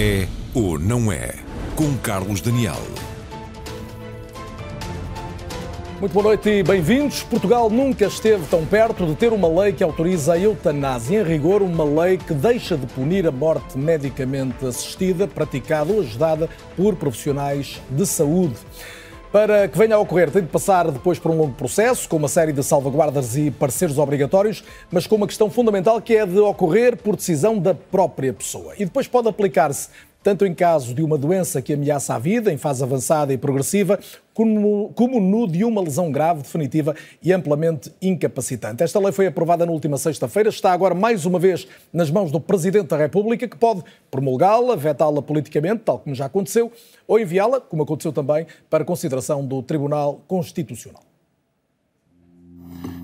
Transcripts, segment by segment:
É ou não é? Com Carlos Daniel. Muito boa noite e bem-vindos. Portugal nunca esteve tão perto de ter uma lei que autoriza a eutanásia. Em rigor, uma lei que deixa de punir a morte medicamente assistida, praticada ou ajudada por profissionais de saúde. Para que venha a ocorrer, tem de passar depois por um longo processo, com uma série de salvaguardas e pareceres obrigatórios, mas com uma questão fundamental que é de ocorrer por decisão da própria pessoa. E depois pode aplicar-se tanto em caso de uma doença que ameaça a vida, em fase avançada e progressiva, como, como no de uma lesão grave, definitiva e amplamente incapacitante. Esta lei foi aprovada na última sexta-feira, está agora mais uma vez nas mãos do Presidente da República, que pode promulgá-la, vetá-la politicamente, tal como já aconteceu, ou enviá-la, como aconteceu também, para consideração do Tribunal Constitucional.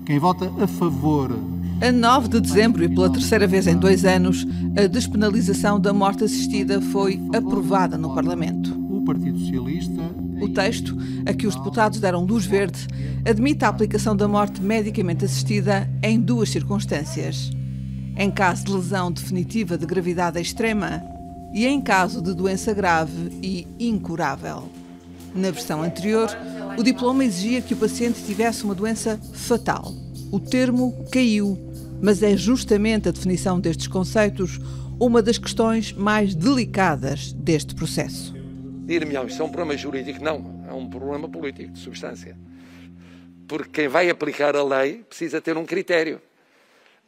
Quem vota a favor. A 9 de dezembro e pela terceira vez em dois anos, a despenalização da morte assistida foi aprovada no Parlamento. Partido Socialista. O texto, a que os deputados deram luz verde, admite a aplicação da morte medicamente assistida em duas circunstâncias. Em caso de lesão definitiva de gravidade extrema e em caso de doença grave e incurável. Na versão anterior, o diploma exigia que o paciente tivesse uma doença fatal. O termo caiu, mas é justamente a definição destes conceitos uma das questões mais delicadas deste processo. Dir-me, isto é um problema jurídico? Não, é um problema político, de substância. Porque quem vai aplicar a lei precisa ter um critério.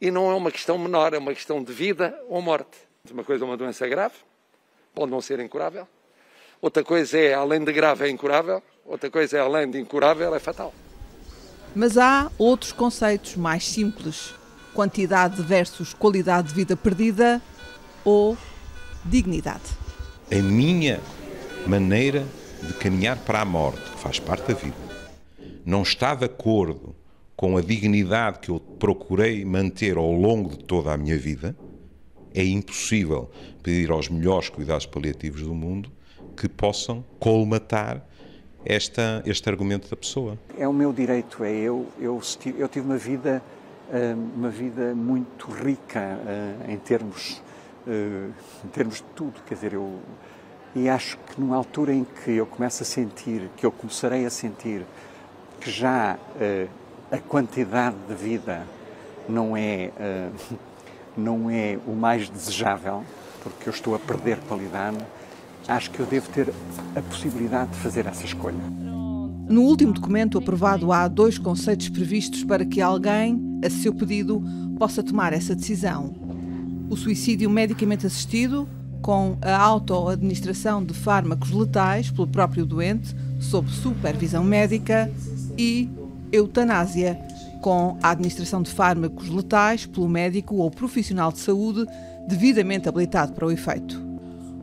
E não é uma questão menor, é uma questão de vida ou morte. Uma coisa é uma doença grave, pode não ser incurável. Outra coisa é, além de grave, é incurável. Outra coisa é, além de incurável, é fatal. Mas há outros conceitos mais simples: quantidade versus qualidade de vida perdida ou dignidade. A minha maneira de caminhar para a morte, que faz parte da vida, não está de acordo com a dignidade que eu procurei manter ao longo de toda a minha vida, é impossível pedir aos melhores cuidados paliativos do mundo que possam colmatar esta, este argumento da pessoa. É o meu direito, é eu, eu, eu tive uma vida, eh, uma vida muito rica eh, em termos, eh, em termos de tudo, quer dizer, eu, e acho que numa altura em que eu começo a sentir, que eu começarei a sentir que já a quantidade de vida não é, não é o mais desejável, porque eu estou a perder qualidade, acho que eu devo ter a possibilidade de fazer essa escolha. No último documento aprovado, há dois conceitos previstos para que alguém, a seu pedido, possa tomar essa decisão: o suicídio medicamente assistido, com a autoadministração de fármacos letais pelo próprio doente, sob supervisão médica, e eutanásia, com a administração de fármacos letais pelo médico ou profissional de saúde devidamente habilitado para o efeito.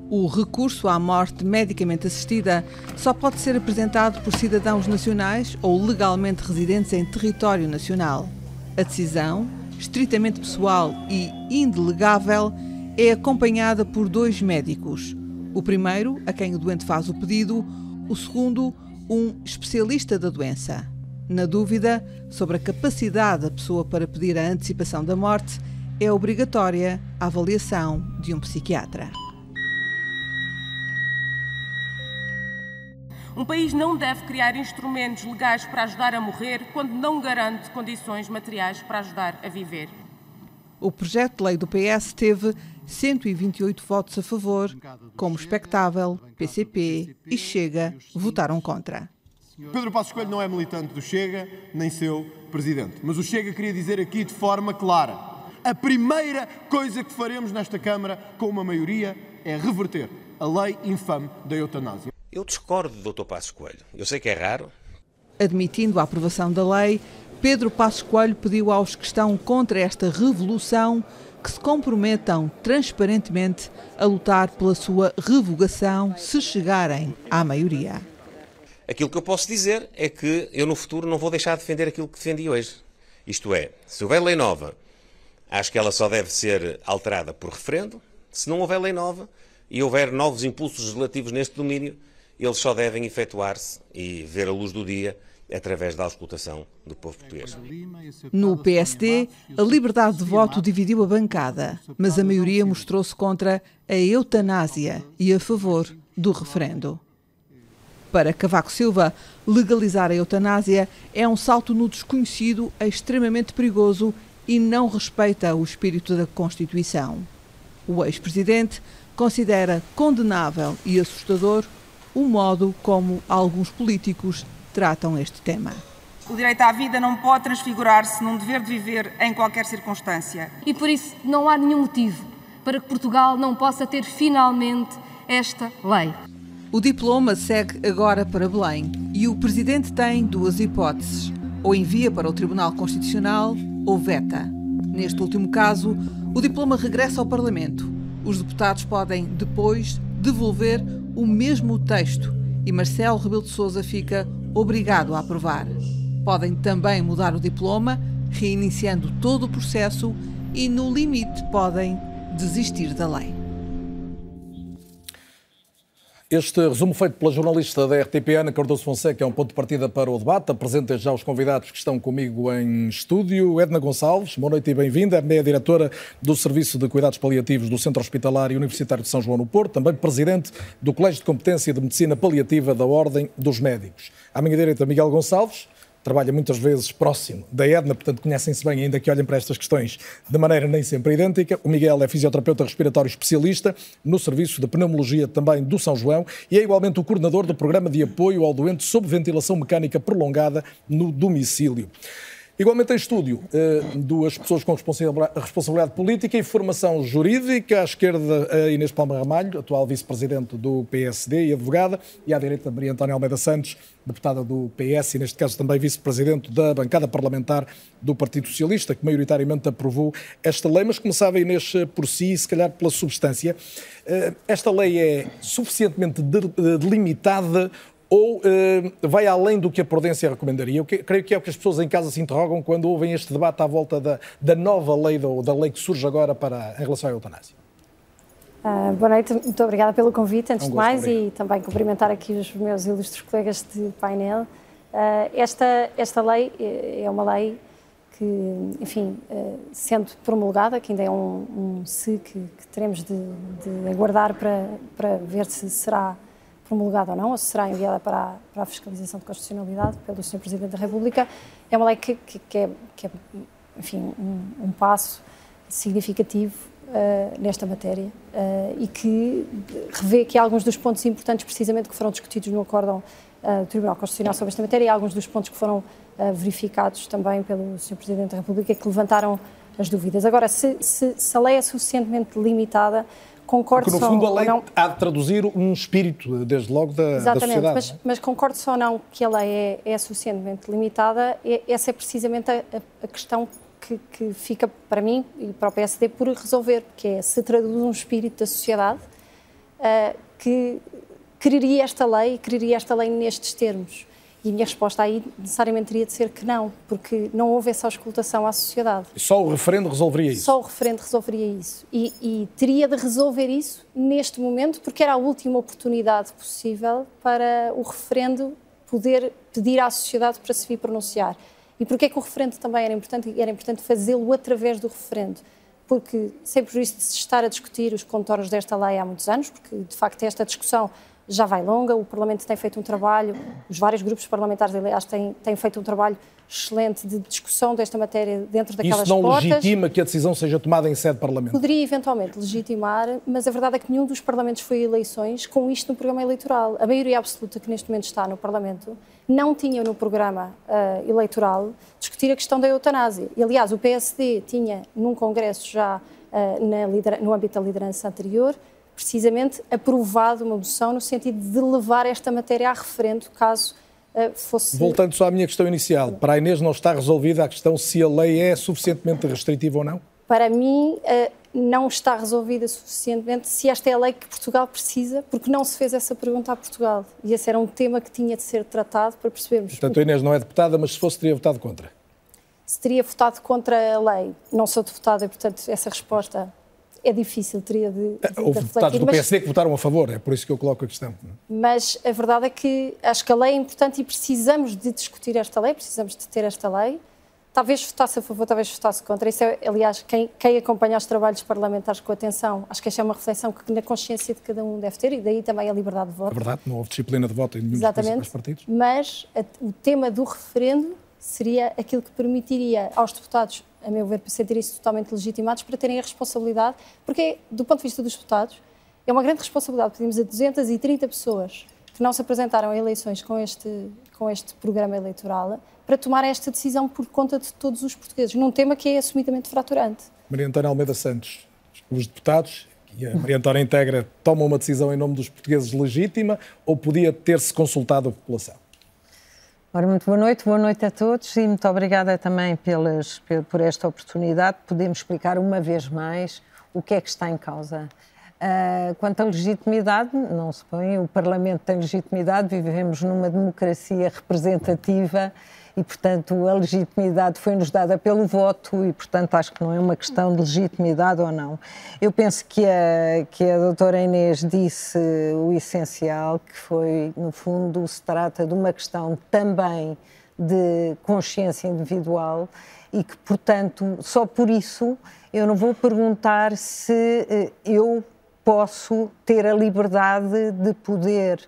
O recurso à morte medicamente assistida só pode ser apresentado por cidadãos nacionais ou legalmente residentes em território nacional. A decisão, estritamente pessoal e indelegável, é acompanhada por dois médicos. O primeiro, a quem o doente faz o pedido, o segundo, um especialista da doença. Na dúvida sobre a capacidade da pessoa para pedir a antecipação da morte, é obrigatória a avaliação de um psiquiatra. Um país não deve criar instrumentos legais para ajudar a morrer quando não garante condições materiais para ajudar a viver. O projeto de lei do PS teve 128 votos a favor, como expectável, PCP e Chega votaram contra. Pedro Passos Coelho não é militante do Chega, nem seu presidente. Mas o Chega queria dizer aqui de forma clara: a primeira coisa que faremos nesta Câmara com uma maioria é reverter a lei infame da eutanásia. Eu discordo do Dr. Passos Coelho. Eu sei que é raro. Admitindo a aprovação da lei, Pedro Passos Coelho pediu aos que estão contra esta revolução que se comprometam transparentemente a lutar pela sua revogação se chegarem à maioria. Aquilo que eu posso dizer é que eu no futuro não vou deixar de defender aquilo que defendi hoje. Isto é, se houver lei nova, acho que ela só deve ser alterada por referendo. Se não houver lei nova e houver novos impulsos legislativos neste domínio, eles só devem efetuar-se e ver a luz do dia através da auscultação do povo português. No PSD, a liberdade de voto dividiu a bancada, mas a maioria mostrou-se contra a eutanásia e a favor do referendo. Para Cavaco Silva, legalizar a eutanásia é um salto no desconhecido extremamente perigoso e não respeita o espírito da Constituição. O ex-presidente considera condenável e assustador o modo como alguns políticos tratam este tema. O direito à vida não pode transfigurar-se num dever de viver em qualquer circunstância. E por isso não há nenhum motivo para que Portugal não possa ter finalmente esta lei. O diploma segue agora para Belém e o presidente tem duas hipóteses: ou envia para o Tribunal Constitucional ou veta. Neste último caso, o diploma regressa ao Parlamento. Os deputados podem depois devolver o mesmo texto e Marcelo Rebelo de Sousa fica obrigado a aprovar. Podem também mudar o diploma, reiniciando todo o processo e, no limite, podem desistir da lei. Este resumo feito pela jornalista da RTP, Ana Cardoso Fonseca, é um ponto de partida para o debate. Apresento já os convidados que estão comigo em estúdio. Edna Gonçalves, boa noite e bem-vinda. É diretora do Serviço de Cuidados Paliativos do Centro Hospitalar e Universitário de São João no Porto, também presidente do Colégio de Competência de Medicina Paliativa da Ordem dos Médicos. À minha direita, Miguel Gonçalves, trabalha muitas vezes próximo da Edna, portanto conhecem-se bem, ainda que olhem para estas questões de maneira nem sempre idêntica. O Miguel é fisioterapeuta respiratório especialista no Serviço de Pneumologia também do São João e é igualmente o coordenador do Programa de Apoio ao Doente sob Ventilação Mecânica Prolongada no Domicílio. Igualmente em estúdio, eh, duas pessoas com responsabilidade política e formação jurídica. À esquerda, a Inês Palma Ramalho, atual vice-presidente do PSD e advogada, e à direita, Maria Antónia Almeida Santos, deputada do PS e, neste caso, também vice-presidente da bancada parlamentar do Partido Socialista, que maioritariamente aprovou esta lei. Mas começava, Inês, por si e, se calhar, pela substância. Eh, esta lei é suficientemente delimitada ou uh, vai além do que a prudência recomendaria? Eu que, creio que é o que as pessoas em casa se interrogam quando ouvem este debate à volta da, da nova lei, da, da lei que surge agora para, em relação à eutanásia. Uh, boa noite, muito obrigada pelo convite, antes um de mais, obrigado. e também cumprimentar aqui os meus ilustres colegas de painel. Uh, esta, esta lei eh, é uma lei que, enfim, uh, sendo promulgada, que ainda é um, um se que, que teremos de, de aguardar para, para ver se será promulgada ou não, ou se será enviada para a, para a fiscalização de constitucionalidade pelo Sr. Presidente da República, é uma lei que, que, que, é, que é, enfim, um, um passo significativo uh, nesta matéria uh, e que revê que alguns dos pontos importantes, precisamente, que foram discutidos no acórdão uh, do Tribunal Constitucional sobre esta matéria e alguns dos pontos que foram verificados também pelo Sr. Presidente da República que levantaram as dúvidas. Agora, se, se, se a lei é suficientemente limitada, concordo Porque, no fundo, a lei não... há de traduzir um espírito, desde logo, da, Exatamente, da sociedade. Mas, mas concordo só não que a lei é, é suficientemente limitada. Essa é precisamente a, a questão que, que, fica para mim e para o PSD por resolver, que é se traduz um espírito da sociedade uh, que quereria esta lei, quereria esta lei nestes termos. E a minha resposta aí necessariamente teria de ser que não, porque não houve essa auscultação à sociedade. Só o referendo resolveria isso? Só o referendo resolveria isso. E, e, teria de resolver isso neste momento, porque era a última oportunidade possível para o referendo poder pedir à sociedade para se vir pronunciar. E porquê que o referendo também era importante? Era importante fazê-lo através do referendo. Porque, sem prejuízo de se estar a discutir os contornos desta lei há muitos anos, porque de facto esta discussão já vai longa, o Parlamento tem feito um trabalho, os vários grupos parlamentares, aliás, têm, têm feito um trabalho excelente de discussão desta matéria dentro daquelas Isso não portas. legitima que a decisão seja tomada em sede parlamentar? Poderia eventualmente legitimar, mas a verdade é que nenhum dos parlamentos foi a eleições com isto no programa eleitoral. A maioria absoluta que neste momento está no Parlamento não tinha no programa uh, eleitoral discutir a questão da eutanásia. E, aliás, o PSD tinha num congresso já uh, na, no âmbito da liderança anterior precisamente aprovado uma moção no sentido de levar esta matéria a referendo, caso uh, fosse. Voltando só à minha questão inicial, para a Inês não está resolvida a questão se a lei é suficientemente restritiva ou não? Para mim, uh, não está resolvida suficientemente se esta é a lei que Portugal precisa, porque não se fez essa pergunta a Portugal. E esse era um tema que tinha de ser tratado para percebermos. Portanto, a Inês não é deputada, mas se fosse, teria votado contra. Se teria votado contra a lei. Não sou deputada e, portanto, essa resposta é difícil, teria de, de Houve deputados do PSD mas, que votaram a favor, é por isso que eu coloco a questão. Mas a verdade é que acho que a lei é importante e precisamos de discutir esta lei, precisamos de ter esta lei. Talvez votasse a favor, talvez votasse contra. Isso é, aliás, quem, quem acompanha os trabalhos parlamentares com atenção, acho que esta é uma reflexão que na consciência de cada um deve ter e daí também a liberdade de voto. É verdade, não houve disciplina de voto em nenhum Exatamente, dos partidos. Mas a, o tema do referendo seria aquilo que permitiria aos deputados a meu ver, sentirem-se totalmente legitimados para terem a responsabilidade, porque, do ponto de vista dos deputados, é uma grande responsabilidade. Pedimos a 230 pessoas que não se apresentaram a eleições com este, com este programa eleitoral para tomar esta decisão por conta de todos os portugueses, num tema que é assumidamente fraturante. Maria Antônia Almeida Santos, os deputados e a Maria Antônia Integra tomam uma decisão em nome dos portugueses legítima ou podia ter-se consultado a população? Ora, muito boa noite, boa noite a todos e muito obrigada também pelas, por esta oportunidade. Podemos explicar uma vez mais o que é que está em causa. Uh, quanto à legitimidade, não se põe, o Parlamento tem legitimidade, vivemos numa democracia representativa e, portanto, a legitimidade foi-nos dada pelo voto e, portanto, acho que não é uma questão de legitimidade ou não. Eu penso que a, que a doutora Inês disse o essencial, que foi, no fundo, se trata de uma questão também de consciência individual e que, portanto, só por isso eu não vou perguntar se eh, eu posso ter a liberdade de poder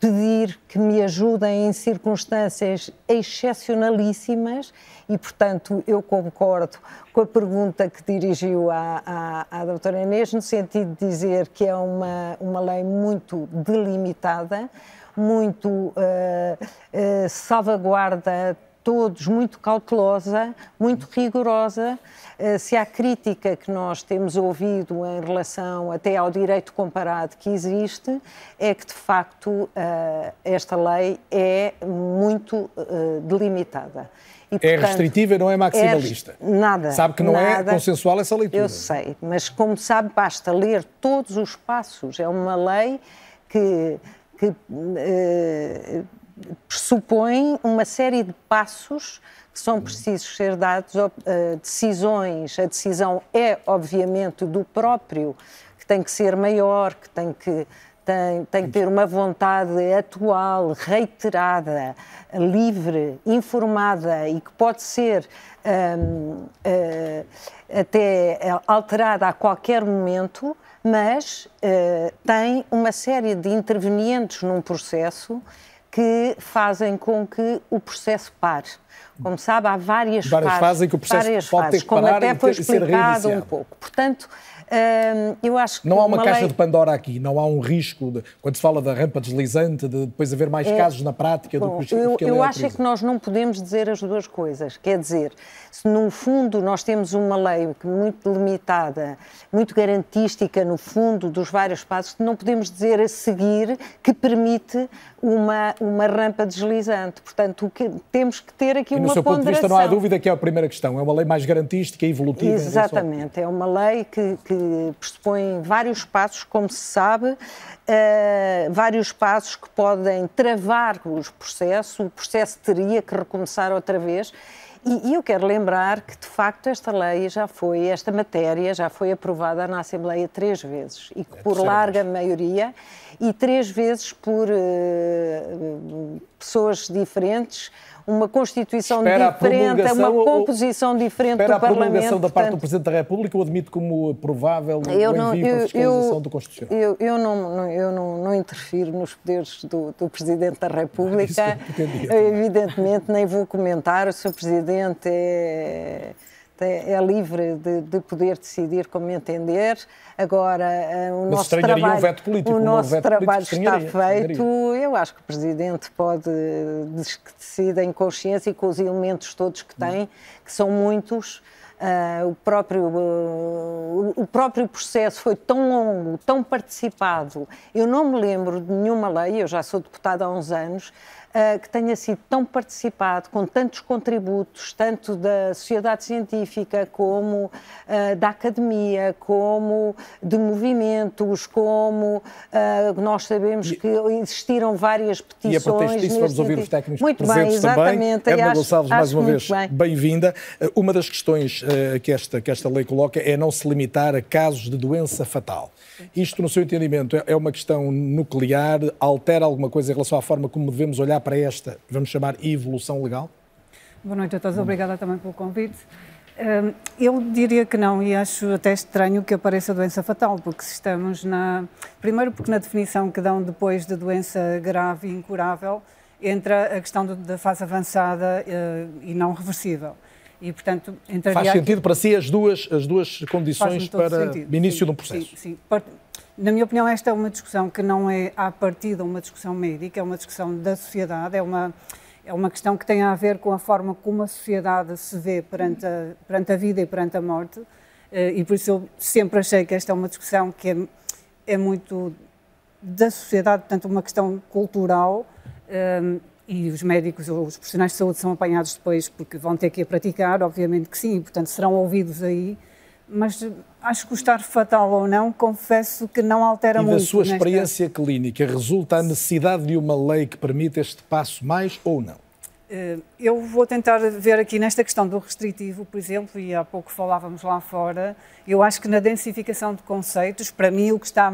pedir que me ajudem em circunstâncias excepcionalíssimas e, portanto, eu concordo com a pergunta que dirigiu à, à, à doutora Inês, no sentido de dizer que é uma, uma lei muito delimitada, muito uh, uh, salvaguarda todos, muito cautelosa, muito rigorosa. Eh, se há crítica que nós temos ouvido em relação até ao direito comparado que existe, é que de facto eh, esta lei é muito eh, delimitada. E, é portanto, é restritiva e não é maximalista. É, nada. Sabe que não é nada, é consensual essa leitura. Eu sei, mas como sabe, basta ler todos os passos. É uma lei que, que pressupõe uma série de passos que são precisos ser dados, uh, decisões. A decisão é, obviamente, do próprio, que tem que ser maior, que tem que, tem, tem que ter uma vontade atual, reiterada, livre, informada e que pode ser um, uh, até alterada a qualquer momento, mas tem uma série de intervenientes num processo que fazem com que o processo pare. Como sabe, há várias, várias fases, fases em que o processo várias pode fases, ter que parar como até foi explicado um pouco. Portanto, hum, eu acho que não há uma, uma caixa lei... de Pandora aqui, não há um risco, de, quando se fala da rampa deslizante, de depois haver mais é, casos na prática bom, do que Eu, que eu acho é que nós não podemos dizer as duas coisas. Quer dizer, se no fundo nós temos uma lei muito limitada, muito garantística no fundo dos vários passos, não podemos dizer a seguir que permite uma, uma rampa deslizante. Portanto, que, temos que ter aqui e uma no seu ponderação. ponto de vista, não há dúvida que é a primeira questão. É uma lei mais garantística e evolutiva. Exatamente. É uma lei que, que pressupõe vários passos, como se sabe, uh, vários passos que podem travar os processos. O processo teria que recomeçar outra vez. E, e eu quero lembrar que, de facto, esta lei já foi, esta matéria já foi aprovada na Assembleia três vezes e que, é por larga maioria, e três vezes por uh, pessoas diferentes, uma Constituição espera diferente, uma composição diferente do Parlamento. Espera a promulgação da parte do Presidente da República ou admite como provável eu o não, envio eu, para a fiscalização do Constitucional? Eu, eu, não, eu não, não interfiro nos poderes do, do Presidente da República. Evidentemente, nem vou comentar. O Sr. Presidente é é, é livre de, de, poder decidir como entender. Agora, eh, o Mas nosso trabalho, um veto político, o nosso um trabalho está feito. Eu acho que o Presidente pode decidir em consciência e com os elementos todos que tem, que são muitos. Uh, o, próprio, uh, o próprio processo foi tão longo, tão participado. Eu não me lembro de nenhuma lei, eu já sou deputada há uns anos, uh, que tenha sido tão participado, com tantos contributos, tanto da sociedade científica como uh, da academia, como de movimentos, como uh, nós sabemos que existiram várias petições. E a pretexto disso vamos ouvir os técnicos muito presentes bem, exatamente. também. Edna Gonçalves, mais uma vez, bem-vinda. Uma das questões que, esta, que esta lei coloca é não se limitar a casos de doença fatal. Isto, no seu entendimento, é, é uma questão nuclear? Altera alguma coisa em relação à forma como devemos olhar para esta, vamos chamar, evolução legal? Boa noite a todos, obrigada também pelo convite. Hum, eu diria que não, e acho até estranho que apareça doença fatal, porque se estamos na. Primeiro, porque na definição que dão depois de doença grave e incurável, entra a questão da fase avançada uh, e não reversível. E, portanto, entraria... Faz sentido para si as duas, as duas condições para o início sim, de um processo? Sim, sim. Na minha opinião, esta é uma discussão que não é, à partida, uma discussão médica, é uma discussão da sociedade, é uma, é uma questão que tem a ver com a forma como a sociedade se vê perante a, perante a vida e perante a morte. Eh, e por isso eu sempre achei que esta é uma discussão que é, é muito da sociedade, portanto, uma questão cultural um, e os médicos ou os profissionais de saúde são apanhados depois porque vão ter que a praticar, obviamente que sim, portanto serão ouvidos aí, mas acho que o estar fatal ou não, confesso que não altera e muito. E da sua experiência nesta... clínica, resulta a necessidade de uma lei que permita este passo mais ou não? Eh, eu vou tentar ver aqui nesta questão do restritivo, por exemplo, e há pouco falávamos lá fora, eu acho que na densificação de conceitos, para mim o que está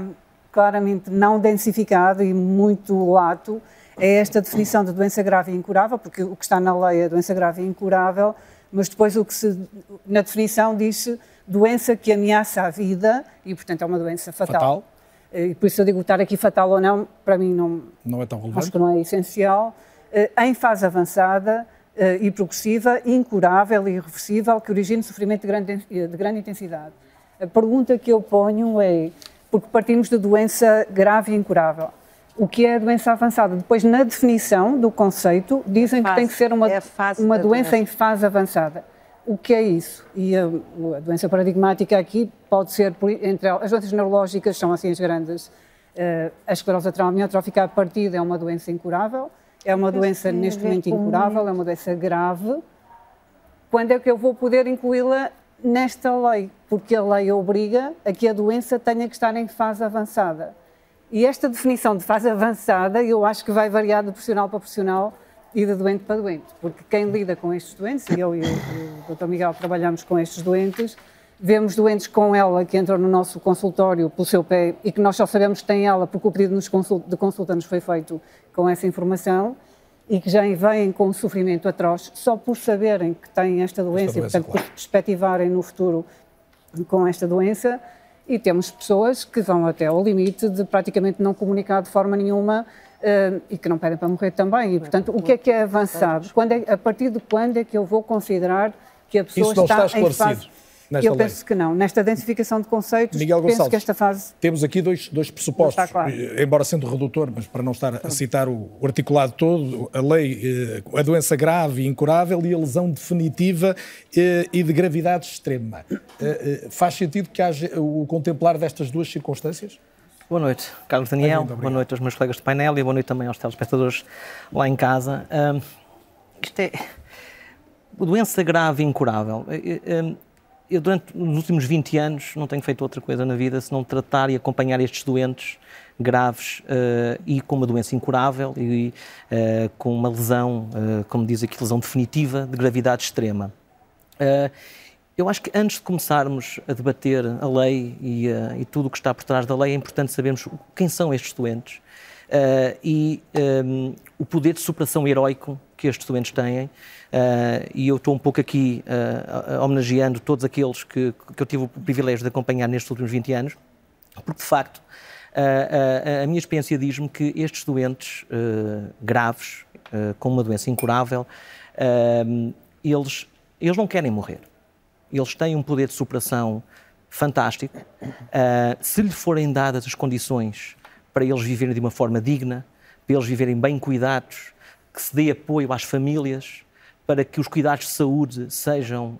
claramente não densificado e muito lato é esta definição de doença grave e incurável, porque o que está na lei é doença grave e incurável, mas depois o que se, na definição diz doença que ameaça a vida e, portanto, é uma doença fatal. fatal. E por isso eu digo estar aqui fatal ou não, para mim não, não é tão relevante. Acho que não é essencial. Eh, em fase avançada eh, e progressiva, incurável e irreversível, que origina sofrimento de grande, de grande intensidade. A pergunta que eu ponho é, porque partimos de doença grave e incurável, o que é a doença avançada. Depois, na definição do conceito, dizem fase, que tem que ser uma, é uma doença, doença em fase avançada. O que é isso? E a, a doença paradigmática aqui pode ser, entre as doenças neurológicas são assim as grandes. Uh, a esclerose amiotrófica a partida é uma doença incurável, é uma doença neste momento incurável, é uma doença grave. Quando é que eu vou poder incluí-la nesta lei? Porque a lei obriga a que a doença tenha que estar em fase avançada. E esta definição de fase avançada, eu acho que vai variar de profissional para profissional e de doente para doente, porque quem lida com estes doentes, e eu e o, Dr. Miguel trabalhamos com estes doentes, vemos doentes com ela que entram no nosso consultório pelo seu pé e que nós só sabemos que têm ela porque o pedido de consulta nos foi feito com essa informação e que já vêm com um sofrimento atroz só por saberem que têm esta doença, esta doença e, portanto, claro. por perspectivarem no futuro com esta doença e temos pessoas que vão até ao limite de praticamente não comunicar de forma nenhuma e que não pedem para morrer também. E, portanto, o que é que é avançado? Quando é, a partir de quando é que eu vou considerar que a pessoa está, está em fase nesta Eu lei? penso que não. Nesta densificação de conceitos, Miguel penso Gonçalves, que esta fase... Temos aqui dois, dois pressupostos, claro. Eh, embora sendo redutor, mas para não estar a citar o, o articulado todo, a lei, eh, a doença grave e incurável e a lesão definitiva eh, e de gravidade extrema. Faz sentido que haja o contemplar destas duas circunstâncias? Boa noite, Carlos Daniel. Boa noite aos meus colegas de painel e boa noite também aos telespectadores lá em casa. Um, isto é. Doença grave e incurável eu durante os últimos 20 anos não tenho feito outra coisa na vida senão tratar e acompanhar estes doentes graves uh, e com uma doença incurável e uh, com uma lesão, uh, como diz aqui, lesão definitiva de gravidade extrema. Eu acho que antes de começarmos a debater a lei e, e tudo o que está por trás da lei, é importante sabermos quem são estes doentes e um, o poder de superação heroico que estes doentes têm Uh, e eu estou um pouco aqui uh, homenageando todos aqueles que, que eu tive o privilégio de acompanhar nestes últimos 20 anos, porque de facto uh, a minha experiência diz-me que estes doentes graves, com uma doença incurável, eles, eles não querem morrer. Eles têm um poder de superação fantástico. se lhe forem dadas as condições para eles viverem de uma forma digna, para eles viverem bem cuidados, que se dê apoio às famílias, para que os cuidados de saúde sejam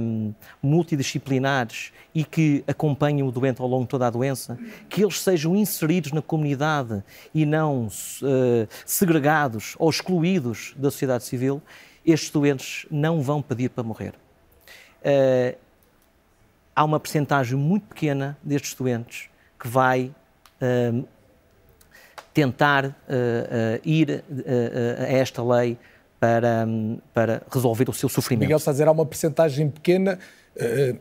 um, multidisciplinares e que acompanhem o doente ao longo de toda a doença, que eles sejam inseridos na comunidade e não uh, segregados ou excluídos da sociedade civil, estes doentes não vão pedir para morrer. Uh, há uma percentagem muito pequena destes doentes que vai uh, tentar uh, ir a esta lei para, para resolver o seu sofrimento. Miguel está a dizer, há uma percentagem pequena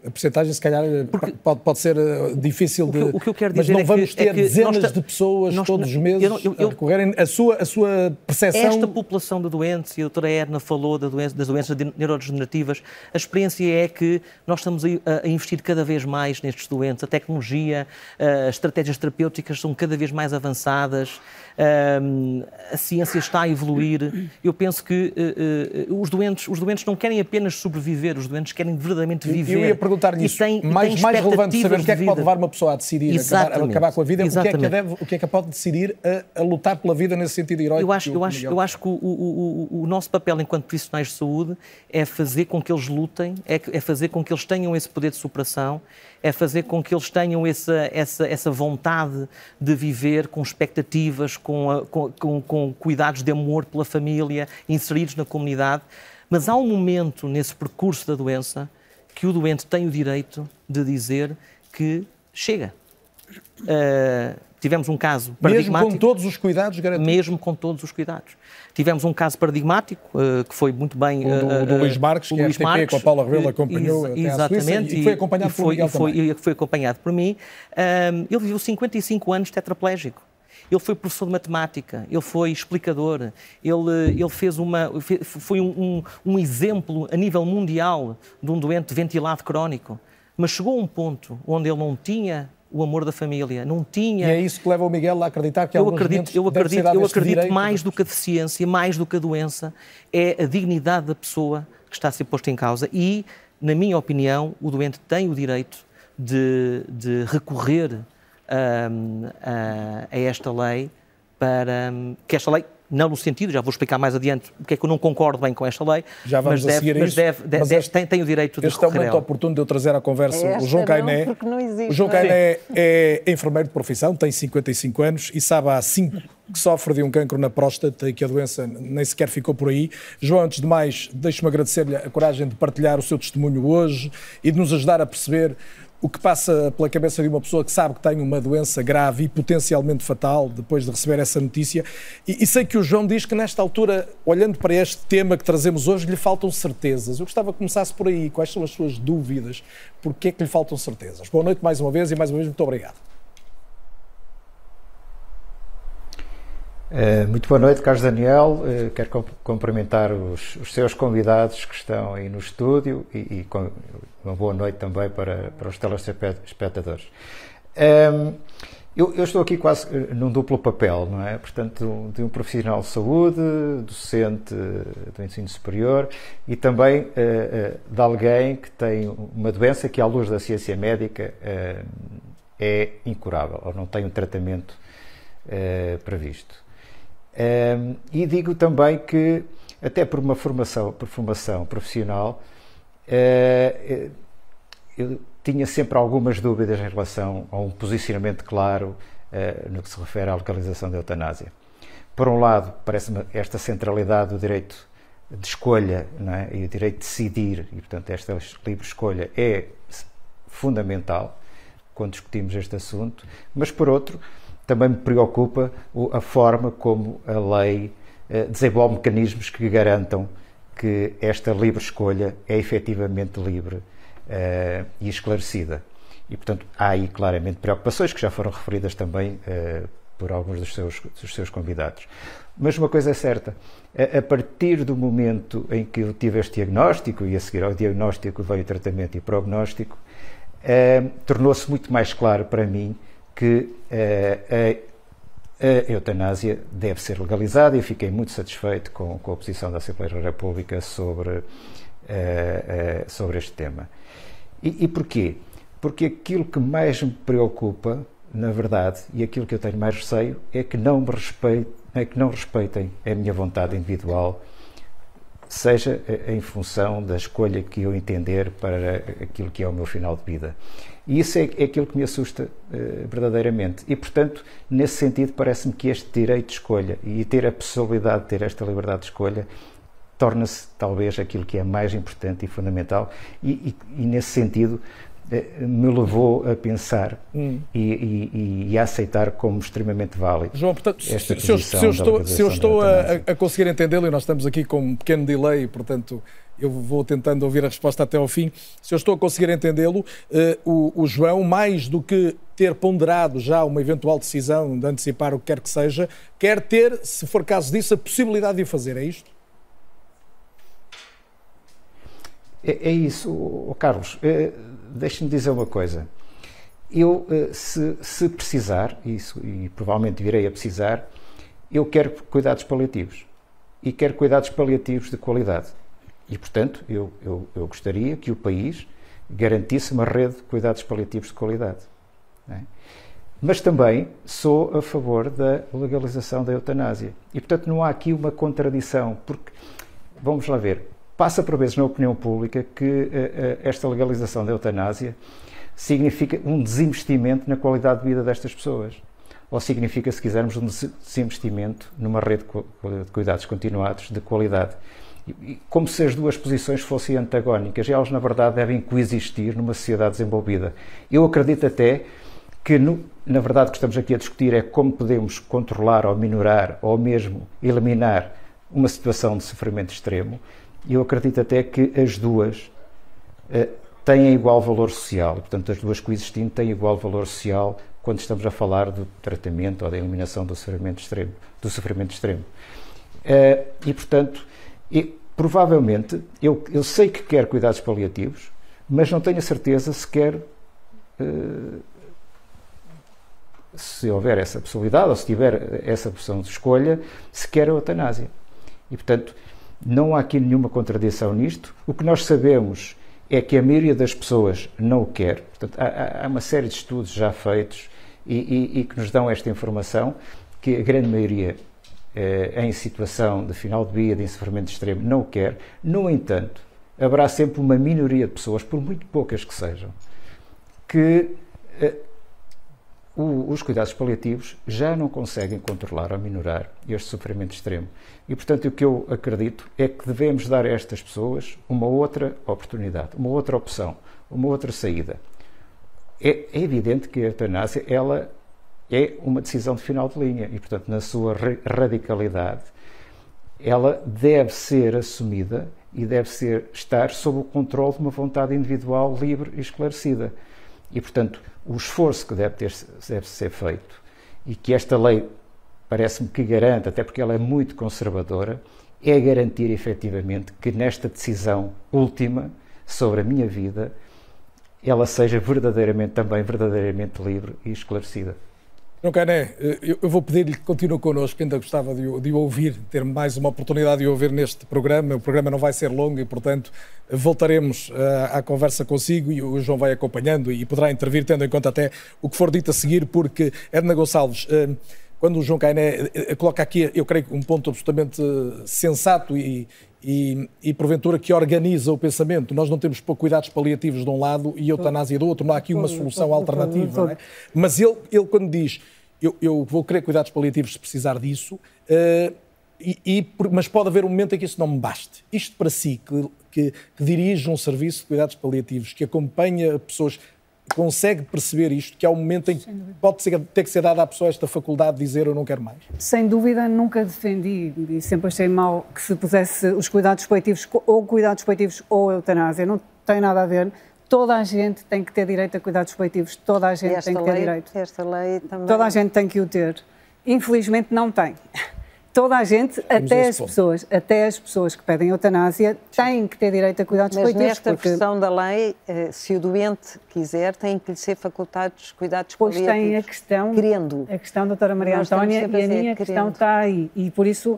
a porcentagem, se calhar, Porque, pode, pode ser difícil de. O que, eu quero dizer mas não é vamos que, ter é que dezenas nós, de pessoas nós, todos os meses eu, eu, eu, a recorrerem. A sua, a sua percepção. Esta população de doentes, e a doutora Erna falou da doença, das doenças neurodegenerativas, a experiência é que nós estamos a, investir cada vez mais nestes doentes. A tecnologia, as estratégias terapêuticas são cada vez mais avançadas a ciência está a evoluir. Eu penso que os, doentes, os doentes não querem apenas sobreviver, os doentes querem verdadeiramente viver. Eu ia perguntar-lhe isso. Tem, mais, mais relevante saber o que é que pode levar uma pessoa a decidir acabar, a acabar, com a vida, o que, é que deve, o que é que pode decidir a, a, lutar pela vida nesse sentido heróico. Eu acho, eu acho, eu acho que o, o, o, o, nosso papel enquanto profissionais de saúde é fazer com que eles lutem, é, é fazer com que eles tenham esse poder de superação é fazer com que eles tenham essa, essa, essa vontade de viver com expectativas, com, a, com, com, com cuidados de amor pela família, inseridos na comunidade. Mas há um momento nesse percurso da doença que o doente tem o direito de dizer que chega. Uh, tivemos um caso paradigmático. Mesmo com todos os cuidados garantidos? Mesmo com todos os cuidados. Tivemos um caso paradigmático, uh, que foi muito bem... O do, uh, do Luís Marques, que Luís a Marques, com a Paula Rebelo acompanhou ex Exatamente. e foi acompanhado e foi, por Miguel foi, e foi acompanhado por mim. ele viveu 55 anos tetraplégico. Ele foi professor de matemática, ele foi explicador, ele, ele fez uma, foi um, um, um exemplo a nível mundial de um doente ventilado crónico. Mas chegou a um ponto onde ele não tinha o amor da família, não tinha. E é isso que leva o Miguel a acreditar que eu acredito, eu acredito, eu acredito mais do que a deficiência, mais do que a doença, é a dignidade da pessoa que está a ser posta em causa e, na minha opinião, o doente tem o direito de, de recorrer a, esta lei para que esta lei não no sentido, já vou explicar mais adiante o que é que eu não concordo bem com esta lei, já vamos mas, deve, mas, deve, deve, mas este, tem, tem, o direito de Este é o momento oportuno de eu trazer à conversa é o João Cainé. o João Cainé é enfermeiro de profissão, tem 55 anos e sabe há 5 que sofre de um cancro na próstata e que a doença nem sequer ficou por aí. João, antes de mais, deixe-me agradecer-lhe a coragem de partilhar o seu testemunho hoje e de nos ajudar a perceber o que passa pela cabeça de uma pessoa que sabe que tem uma doença grave e potencialmente fatal depois de receber essa notícia. E, e, sei que o João diz que nesta altura, olhando para este tema que trazemos hoje, lhe faltam certezas. Eu gostava que começasse por aí. Quais são as suas dúvidas? Porquê é que lhe faltam certezas? Boa noite mais uma vez e mais uma vez muito obrigado. Uh, muito boa noite, Carlos Daniel. Uh, quero cumprimentar os, os, seus convidados que estão aí no estúdio e, e uma boa noite também para, para os telespectadores. Um, eu, eu, estou aqui quase eh, num duplo papel, não é? Portanto, de um profissional de saúde, docente do ensino superior e também uh, de alguém que tem uma doença que, à luz da ciência médica, é incurável ou não tem um tratamento previsto. Um, e digo também que, até por uma formação, por formação profissional, uh, eu tinha sempre algumas dúvidas em relação a um posicionamento claro uh, no que se refere à localização da eutanásia. Por um lado, parece-me esta centralidade do direito de escolha é? e o direito de decidir, e portanto esta livre escolha é fundamental quando discutimos este assunto, mas por outro, também me preocupa a forma como a lei eh, desenvolve mecanismos que garantam que esta livre escolha é efetivamente livre uh, e esclarecida. E, portanto, há aí claramente preocupações que já foram referidas também uh, por alguns dos seus, dos seus convidados. Mas uma coisa é certa, a, a, partir do momento em que eu tive este diagnóstico, e a seguir ao diagnóstico veio o tratamento e prognóstico, uh, tornou-se muito mais claro para mim que uh, a, eutanásia deve ser legalizada e fiquei muito satisfeito com, com a posição da Assembleia da República sobre, uh, uh, sobre este tema. E, e porquê? Porque aquilo que mais me preocupa, na verdade, e aquilo que eu tenho mais receio, é que não me respeitem, é que não respeitem a minha vontade individual, seja em função da escolha que eu entender para aquilo que é o meu final de vida. E isso é, é aquilo que me assusta uh, verdadeiramente. E, portanto, nesse sentido, parece-me que este direito de escolha e ter a possibilidade de ter esta liberdade de escolha torna-se talvez aquilo que é mais importante e fundamental. E, e, e nesse sentido, me levou a pensar hum. e, e, e, a aceitar como extremamente válido. João, portanto, se, se, eu, se, eu estou, se eu estou a, a, conseguir entendê-lo, e nós estamos aqui com um pequeno delay, portanto eu vou tentando ouvir a resposta até ao fim. Se eu estou a conseguir entendê-lo, uh, o, o, João, mais do que ter ponderado já uma eventual decisão de antecipar o que quer que seja, quer ter, se for caso disso, a possibilidade de o fazer, é isto? É, é isso, oh, Carlos. É, Deixe-me dizer uma coisa. Eu, eh, se, se precisar, isso, e provavelmente virei a precisar, eu quero cuidados paliativos. E quero cuidados paliativos de qualidade. E, portanto, eu, eu, eu gostaria que o país garantisse uma rede de cuidados paliativos de qualidade. É? Mas também sou a favor da legalização da eutanásia. E, portanto, não há aqui uma contradição, porque, vamos lá ver, passa por vezes na opinião pública que uh, uh, esta legalização da eutanásia significa um desinvestimento na qualidade de vida destas pessoas. Ou significa, se quisermos, um desinvestimento numa rede de cuidados continuados de qualidade. Como se as duas posições fossem antagónicas, elas, na verdade, devem coexistir numa sociedade desenvolvida. Eu acredito até que, no, na verdade, o que estamos aqui a discutir é como podemos controlar ou minorar ou mesmo eliminar uma situação de sofrimento extremo, eu acredito até que as duas uh, têm igual valor social. Portanto, as duas coexistindo têm igual valor social quando estamos a falar do tratamento ou da eliminação do sofrimento extremo. Do sofrimento extremo. Uh, e, portanto, provavelmente, eu, eu sei que quer cuidados paliativos, mas não tenho a certeza se quer. Uh, se houver essa possibilidade, ou se tiver essa opção de escolha, se quer a eutanásia. E, portanto, não há aqui nenhuma contradição nisto. O que nós sabemos é que a maioria das pessoas não o quer. Portanto, há, há uma série de estudos já feitos e, e, e, que nos dão esta informação, que a grande maioria eh, em situação de final de vida, de sofrimento extremo, não o quer. No entanto, haverá sempre uma minoria de pessoas, por muito poucas que sejam, que eh, os cuidados paliativos já não conseguem controlar ou minorar este sofrimento extremo. E, portanto, o que eu acredito é que devemos dar a estas pessoas uma outra oportunidade, uma outra opção, uma outra saída. É, é evidente que a eutanásia ela é uma decisão de final de linha e, portanto, na sua radicalidade, ela deve ser assumida e deve ser, estar sob o controle de uma vontade individual livre e esclarecida. E, portanto, o esforço que deve, ter, deve ser feito e que esta lei parece-me que garante, até porque ela é muito conservadora, é garantir efetivamente que nesta decisão última sobre a minha vida ela seja verdadeiramente também verdadeiramente livre e esclarecida. João Cané, eh, eu vou pedir-lhe que continue connosco, ainda gostava de de ouvir, ter mais uma oportunidade de ouvir neste programa. O programa não vai ser longo e, portanto, voltaremos uh, à conversa consigo e o João vai acompanhando e poderá intervir, tendo em conta até o que for dito a seguir, porque Edna Gonçalves. Uh, quando o João Cainé coloca aqui, eu creio, um ponto absolutamente sensato e, e, e, porventura que organiza o pensamento. Nós não temos cuidados paliativos de um lado e eutanásia do outro, não há aqui uma solução alternativa. É? Mas ele, ele, quando diz eu, eu, vou querer cuidados paliativos se precisar disso, uh, e, e, mas pode haver um momento em que isso não me baste. Isto para si, que, que, que dirige um serviço de cuidados paliativos, que acompanha pessoas consegue perceber isto, que há um momento em que pode ser, ter que ser dada à pessoa esta faculdade de dizer eu não quero mais? Sem dúvida, nunca defendi e sempre achei mal que se pusesse os cuidados coletivos ou cuidados coletivos ou eutanásia. Não tem nada a ver. Toda a gente tem que ter direito a cuidados coletivos, toda a gente tem que ter lei, direito. Esta lei também. Toda a gente tem que o ter. Infelizmente não tem toda a gente, até as pessoas, até as pessoas que pedem eutanásia, têm que ter direito a cuidados Mas coletivos. nesta porque... versão da lei, eh, se o doente quiser, tem que lhe ser facultados cuidados pois paliativos. Pois tem a questão, querendo. a questão, doutora Maria Nós Antónia, e a minha querendo. questão está aí. E por isso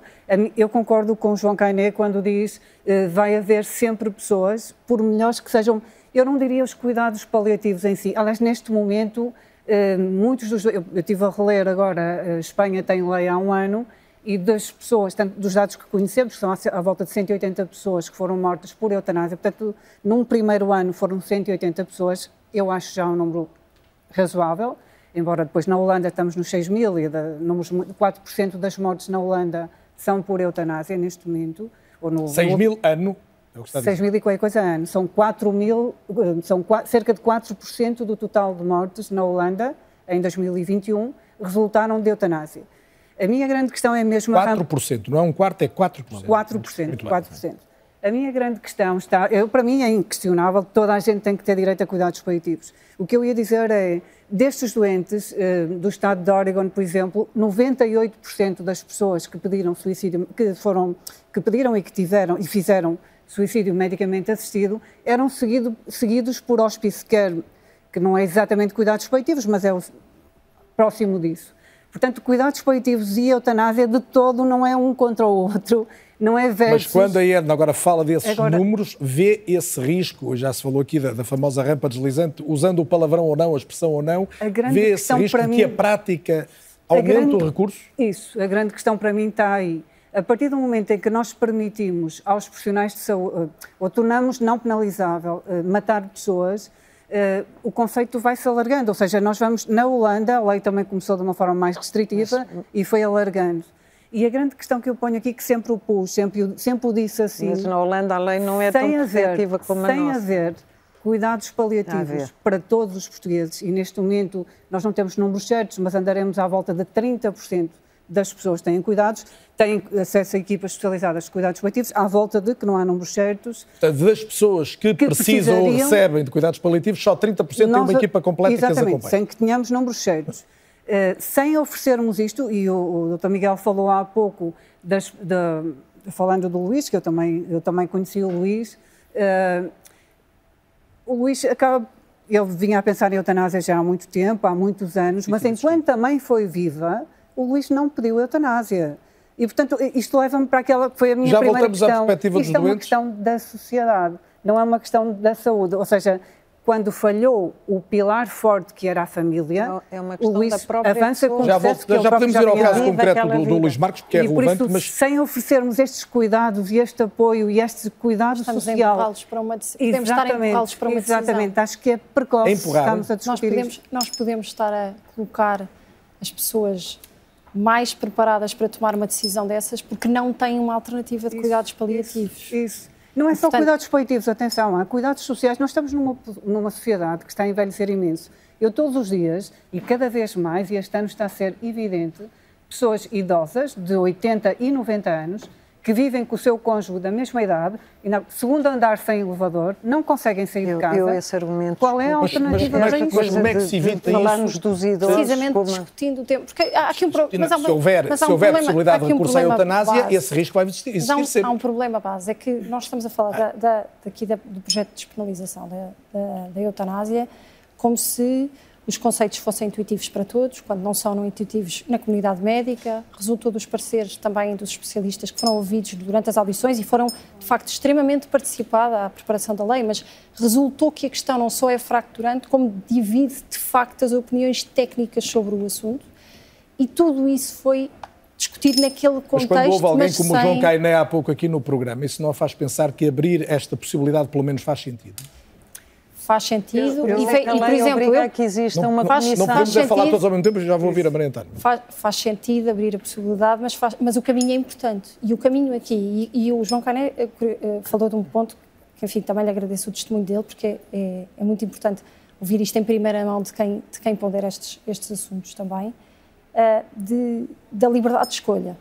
eu concordo com o João Cainé quando diz eh, vai haver sempre pessoas, por melhores que sejam, eu não diria os cuidados paliativos em si. Aliás, neste momento, eh, muitos dos... Eu, eu estive a reler agora, a Espanha tem lei há um ano, e das pessoas, tanto dos dados que conhecemos, que são à volta de 180 pessoas que foram mortas por eutanásia, portanto, num primeiro ano foram 180 pessoas, eu acho já um número razoável, embora depois na Holanda estamos nos 6 mil e da, números, 4% das mortes na Holanda são por eutanásia neste momento. Ou no, 6 mil ano? É 6 mil e qualquer coisa ano. São 4 mil, eh, são cerca de 4% do total de mortes na Holanda em 2021 resultaram de eutanásia. A minha grande questão é mesmo... 4%, não é um quarto, é 4%. 4%, 4%. A minha grande questão está, eu, para mim é inquestionável que toda a gente tem que ter direito a cuidados paliativos. O que eu ia dizer é, destes doentes eh, do estado de Oregon, por exemplo, 98% das pessoas que pediram suicídio, que foram, que pediram e que tiveram e fizeram suicídio medicamente assistido, eram seguido, seguidos por hospice care, que não é exatamente cuidados paliativos, mas é o próximo disso. Portanto, cuidados paliativos e eutanásia de todo não é um contra o outro, não é versus... Mas quando a Edna agora fala desses agora... números, vê esse risco, já se falou aqui da, da, famosa rampa deslizante, usando o palavrão ou não, a expressão ou não, vê esse risco de mim... que a prática aumenta grande... o recurso? Isso, a grande questão para mim está aí. A partir do momento em que nós permitimos aos profissionais de saúde, eh, ou tornamos não penalizável, eh, matar pessoas, uh, o conceito vai se alargando. Ou seja, nós vamos, na Holanda, a lei também começou de uma forma mais restritiva Mas... e foi alargando. E a grande questão que eu ponho aqui, que sempre o pus, sempre, sempre o disse assim. Mas na Holanda a lei não é tão restritiva como a sem nossa. Sem haver cuidados paliativos para todos os portugueses, e neste momento nós não temos números certos, mas andaremos à volta de 30% das pessoas que têm cuidados, têm acesso a equipas especializadas de cuidados paliativos, à volta de que não há números certos. Das pessoas que, que precisam ou recebem de cuidados paliativos, só 30% têm uma equipa completa que as acompanha. sem que tenhamos números certos. Uh, sem oferecermos isto, e o, o Dr. Miguel falou há pouco, das, falando do Luís, que eu também, eu também conheci o Luís, uh, o Luís acaba ele vinha a pensar em eutanásia já há muito tempo, há muitos anos, mas enquanto a mãe foi viva, o Luís não pediu eutanásia. E, portanto, isto leva-me para aquela que foi a minha Já primeira questão. Já voltamos à perspectiva isto dos é uma questão da sociedade, não é uma questão da saúde. Ou seja, quando falhou o pilar forte que era a família, é uma o Luís avança com já, volto, já, já podemos ir ao caso concreto do, do, Luís Marcos, porque é relevante, isso, mas... sem oferecermos estes cuidados e este apoio e este cuidado estamos social... Estamos para uma decisão. Podemos estar a empurrá-los para uma Exatamente, decisão. acho que é precoce, Empurrar. estamos a discutir nós podemos, nós podemos estar a colocar as pessoas mais preparadas para tomar uma decisão dessas porque não têm uma alternativa de isso, cuidados paliativos. Isso, isso. Não é só Portanto, cuidados paliativos, atenção, há cuidados sociais. Nós estamos numa, numa sociedade que está a envelhecer imenso. Eu todos os dias, e cada vez mais, e este ano está a ser evidente, pessoas idosas de 80 e 90 anos que vivem com o seu cônjuge da mesma idade e no segundo andar sem elevador, não conseguem sair eu, de casa. Eu esse argumento. Qual é a alternativa mas, mas, mas, como é que se evita falarmos dos idosos? Precisamente como... discutindo o tempo. Porque há aqui um problema. Se houver, mas há um se houver problema, possibilidade de recurso um à eutanásia, base. esse risco vai existir, existir há um, sempre. Há um problema base, é que nós estamos a falar da, da, daqui da, do projeto de despenalização da, da, da eutanásia como se os conceitos fossem intuitivos para todos, quando não são não intuitivos na comunidade médica, resultou dos pareceres também dos especialistas que foram ouvidos durante as audições e foram, de facto, extremamente participada a preparação da lei, mas resultou que a questão não só é fracturante, como divide, de facto, as opiniões técnicas sobre o assunto e tudo isso foi discutido naquele contexto. Mas quando houve alguém como sem... o João Cainé há pouco aqui no programa, isso não faz pensar que abrir esta possibilidade pelo menos faz sentido? Faz sentido. Eu, eu e, e, por exemplo, eu, que exista não, uma faz, comissão. Não podemos é falar todos ao mesmo tempo, já vou ouvir a Maria António. Faz, faz, sentido abrir a possibilidade, mas, faz, mas o caminho é importante. E o caminho aqui, e, e o João Cané eh, eh, falou de um ponto que, enfim, também lhe agradeço o testemunho dele, porque é, é, é muito importante ouvir isto em primeira mão de quem, de quem pondera estes, estes assuntos também, uh, de, da liberdade de escolha.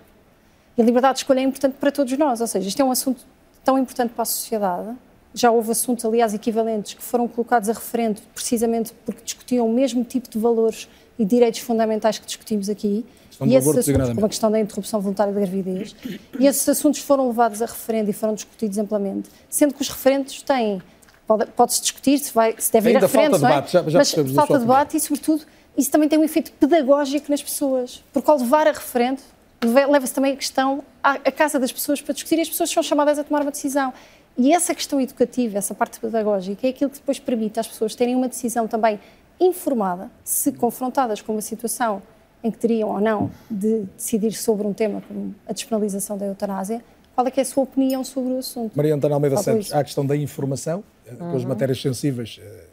E a liberdade de escolha é importante para todos nós, ou seja, isto é um assunto tão importante para a sociedade já houve assuntos, aliás, equivalentes que foram colocados a referendo precisamente porque discutiam o mesmo tipo de valores e direitos fundamentais que discutimos aqui. E esses assuntos, como a questão da interrupção voluntária da gravidez, e esses assuntos foram levados a referendo e foram discutidos amplamente, sendo que os referendos têm, pode-se pode discutir se, vai, se deve Ainda ir a referendo, falta debate, já, já mas falta debate e, sobretudo, isso também tem um efeito pedagógico nas pessoas, porque ao levar a referendo, leva-se também a questão à, à casa das pessoas para discutir e as pessoas são chamadas a tomar uma decisão. E essa questão educativa, essa parte pedagógica, é aquilo que depois permite às pessoas terem uma decisão também informada, se confrontadas com uma situação em que teriam ou não de decidir sobre um tema como a despenalização da eutanásia, qual é que é a sua opinião sobre o assunto? Maria Antônia Almeida Santos, há a questão da informação, uhum. com as matérias sensíveis eh,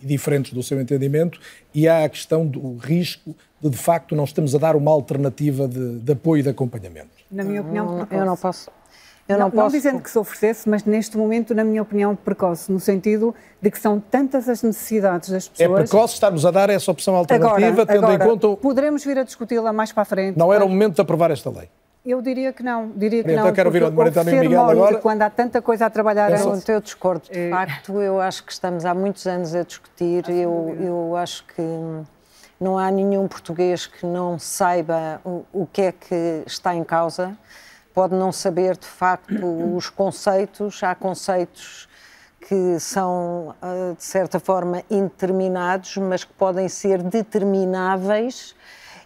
e diferentes do seu entendimento, e há a questão do risco de, de facto, não estamos a dar uma alternativa de, de apoio e de acompanhamento. Na minha opinião, eu não posso Eu não, não, posso... não dizendo que se oferecesse, mas neste momento, na minha opinião, precoce, no sentido de que são tantas as necessidades das é pessoas. É precoce estarmos a dar essa opção alternativa, agora, tendo agora, em conta. Poderemos vir a discuti-la mais para a frente. Não era o momento de aprovar esta lei. Eu diria que não, diria que então não. quero ouvir o Maria e Miguel agora. Quando há tanta coisa a trabalhar eu. Eu discordo, de é... facto, eu acho que estamos há muitos anos a discutir, eu, eu acho que não há nenhum português que não saiba o, o que é que está em causa pode não saber de facto os conceitos, há conceitos que são, ah, de certa forma, indeterminados, mas que podem ser determináveis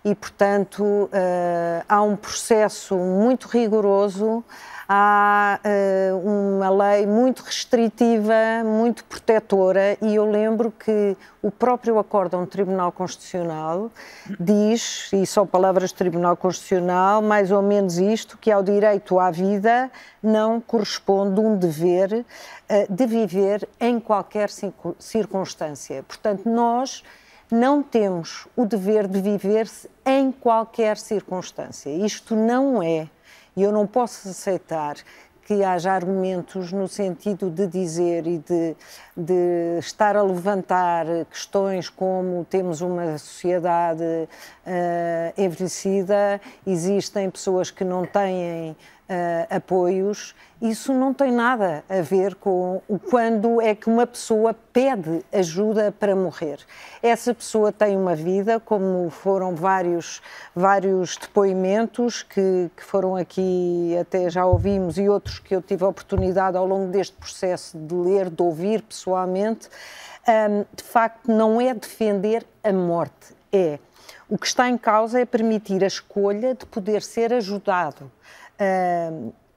e, portanto, ah, há um processo muito rigoroso há uh, uma lei muito restritiva, muito protetora, e eu lembro que o próprio acórdão do Tribunal Constitucional diz, e são palavras do Tribunal Constitucional, mais ou menos isto, que ao direito à vida não corresponde um dever uh, de viver em qualquer circunstância. Portanto, nós não temos o dever de viver-se em qualquer circunstância. Isto não é e eu não posso aceitar que haja argumentos no sentido de dizer e de, de estar a levantar questões como temos uma sociedade uh, envelhecida, existem pessoas que não têm uh, apoios, isso não tem nada a ver com quando é que uma pessoa pede ajuda para morrer. Essa pessoa tem uma vida, como foram vários, vários depoimentos que, que foram aqui, até já ouvimos, e outros que eu tive a oportunidade ao longo deste processo de ler, de ouvir pessoalmente. Um, de facto, não é defender a morte, é. O que está em causa é permitir a escolha de poder ser ajudado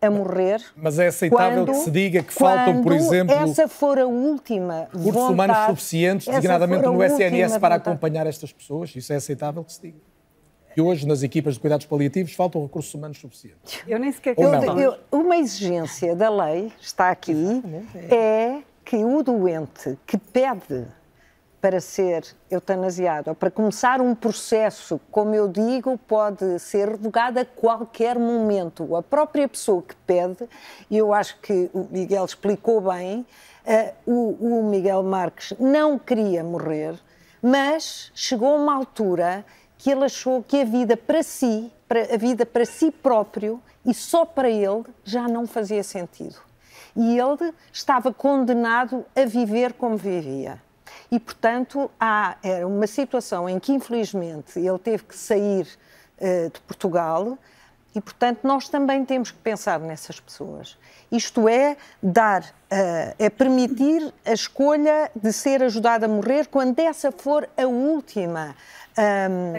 a morrer. Mas é aceitável quando, que se diga que faltam, por exemplo. Essa for a última. Recursos vontade, humanos suficientes, designadamente no SNS, para acompanhar estas pessoas? Isso é aceitável que se diga? E hoje, nas equipas de cuidados paliativos, faltam recursos humanos suficientes. Eu nem sequer eu, eu, Uma exigência da lei, está aqui, é que o doente que pede para ser eutanasiado ou para começar um processo, como eu digo, pode ser revogado a qualquer momento. A própria pessoa que pede, e eu acho que o Miguel explicou bem, uh, o, o Miguel Marques não queria morrer, mas chegou uma altura que ele achou que a vida para si, para, a vida para si próprio e só para ele, já não fazia sentido. E ele estava condenado a viver como vivia. E, portanto, há era uma situação em que, infelizmente, ele teve que sair uh, de Portugal e, portanto, nós também temos que pensar nessas pessoas. Isto é, dar, uh, é permitir a escolha de ser ajudado a morrer quando essa for a última um,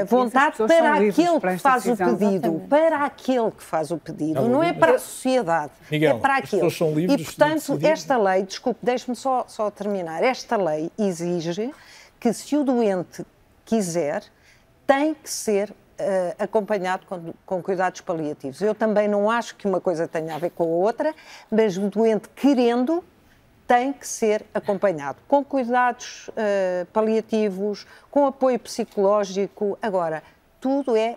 a vontade para aquele que faz o pedido, exatamente. para aquele que faz o pedido, não é para a sociedade, é Miguel, é para aquele. E portanto, de esta lei, desculpe, deixe-me só, só terminar, esta lei exige que se o doente quiser, tem que ser uh, acompanhado com, com, cuidados paliativos. Eu também não acho que uma coisa tenha a ver com a outra, mas o doente querendo tem que ser acompanhado com cuidados uh, paliativos, com apoio psicológico. Agora, tudo é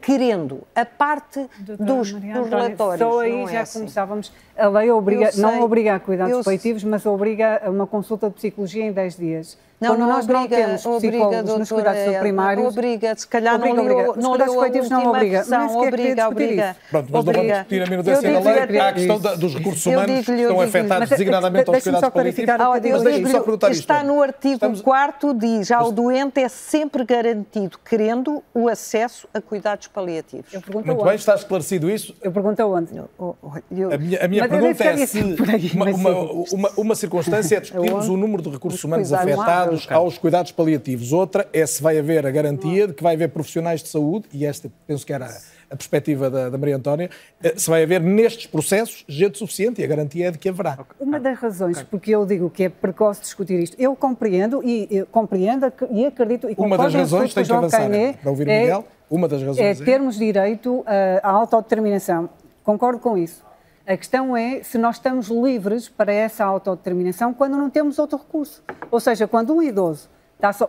querendo. A parte dos, dos relatórios. Só aí é já assim. começávamos. A lei obriga, não obriga a cuidados paliativos, mas obriga a uma consulta de psicologia em 10 dias. Não, Quando não nós obriga, não temos psicólogos obriga, nos cuidados primários... Obriga, se calhar obriga, não leu, não leu a última não obriga, versão, obriga, obriga. Pronto, mas obriga. não vamos discutir a minudência da lei, há a questão da, dos recursos humanos que estão afetados designadamente aos cuidados paliativos. Mas deixe-me só perguntar isto. Está no artigo 4 diz, ao doente é sempre garantido, querendo, o acesso a cuidados paliativos. Muito bem, está esclarecido isso. Eu pergunto aonde? A minha pergunta é se uma circunstância é discutirmos o número de recursos humanos afetados ligados aos cuidados paliativos. Outra é se vai haver a garantia de que vai haver profissionais de saúde, e esta penso que era a perspectiva da, da, Maria Antónia, eh, se vai haver nestes processos gente suficiente e a garantia é de que haverá. Uma das razões okay. porque eu digo que é precoce discutir isto, eu compreendo e eu compreendo e acredito e Uma das razões, tem que avançar, Cané, para ouvir é, Miguel, uma das razões é, é termos direito à autodeterminação. Concordo com isso. A questão é se nós estamos livres para essa autodeterminação quando não temos outro recurso. Ou seja, quando um idoso está só.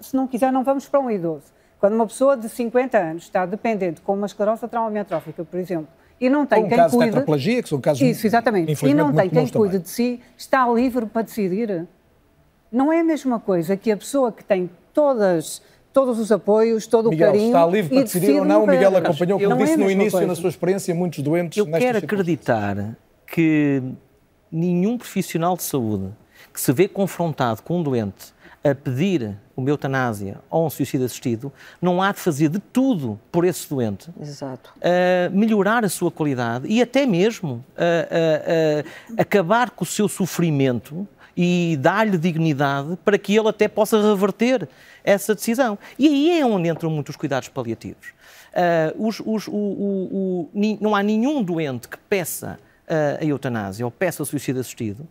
Se não quiser, não vamos para um idoso. Quando uma pessoa de 50 anos está dependente, com uma esclerose traumatrófica, por exemplo, e não tem um quem caso cuide. de tetraplegia, que são casos Isso, exatamente. E não tem quem cuide também. de si, está livre para decidir. Não é a mesma coisa que a pessoa que tem todas, todos os apoios, todo Miguel, o carinho. está livre para e decidir ou não? O no Miguel acompanhou, como é disse a no início, coisa. na sua experiência, muitos doentes. Eu quero acreditar que nenhum profissional de saúde que se vê confrontado com um doente a pedir uma eutanásia ou um suicídio assistido, não há de fazer de tudo por esse doente. Exato. a melhorar a sua qualidade e até mesmo a- a acabar com o seu sofrimento e dar-lhe dignidade para que ele até possa reverter essa decisão. E aí é onde entram muitos cuidados paliativos. Ah, os- os- o- o- o- não há nenhum doente que peça ah, a eutanásia ou peça suicídio assistido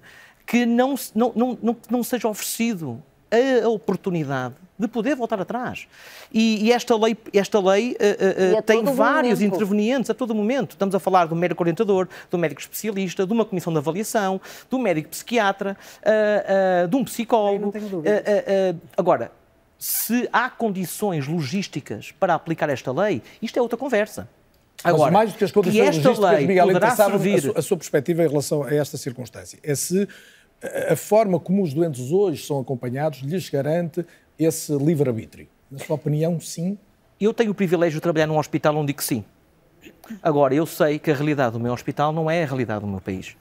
que não, não, não, não, não seja oferecido a oportunidade de poder voltar atrás. E, e esta lei, esta lei E a tem vários momento. intervenientes a todo momento. Estamos a falar do médico orientador, do médico especialista, de uma comissão de avaliação, do médico psiquiatra, ah, de um psicólogo. Agora, se há condições logísticas para aplicar esta lei, isto é outra conversa. Mas mais do que as condições que esta logísticas, lei Miguel, poderá interessava a, servir... su- a sua perspectiva em relação a esta circunstância. É se a- a forma como os doentes hoje são acompanhados lhes garante esse livre-arbítrio. Na sua opinião, sim? Eu tenho o privilégio de trabalhar num hospital onde digo sim. Agora, eu sei que a realidade do meu hospital não é a realidade do meu país.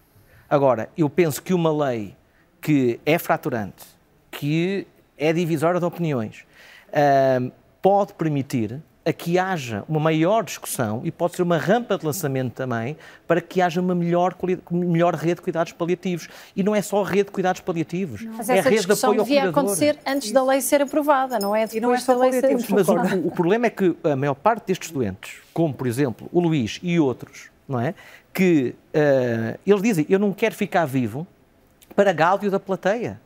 Agora, eu penso que uma lei que é fraturante, que é divisória de opiniões, ahm, pode permitir a que haja uma maior discussão e pode ser uma rampa de lançamento também para que haja uma melhor, melhor rede de cuidados paliativos. E não é só a rede de cuidados paliativos, Mas é a essa rede de discussão apoio ao devia cuidador. acontecer antes da lei ser aprovada, não é depois não é só da lei ser paliativos, Mas o, aprovada. o- problema é que a maior parte destes doentes, como por exemplo o Luís e outros, não é? Que eh, eles dizem: Eu não quero ficar vivo para gáudio da plateia.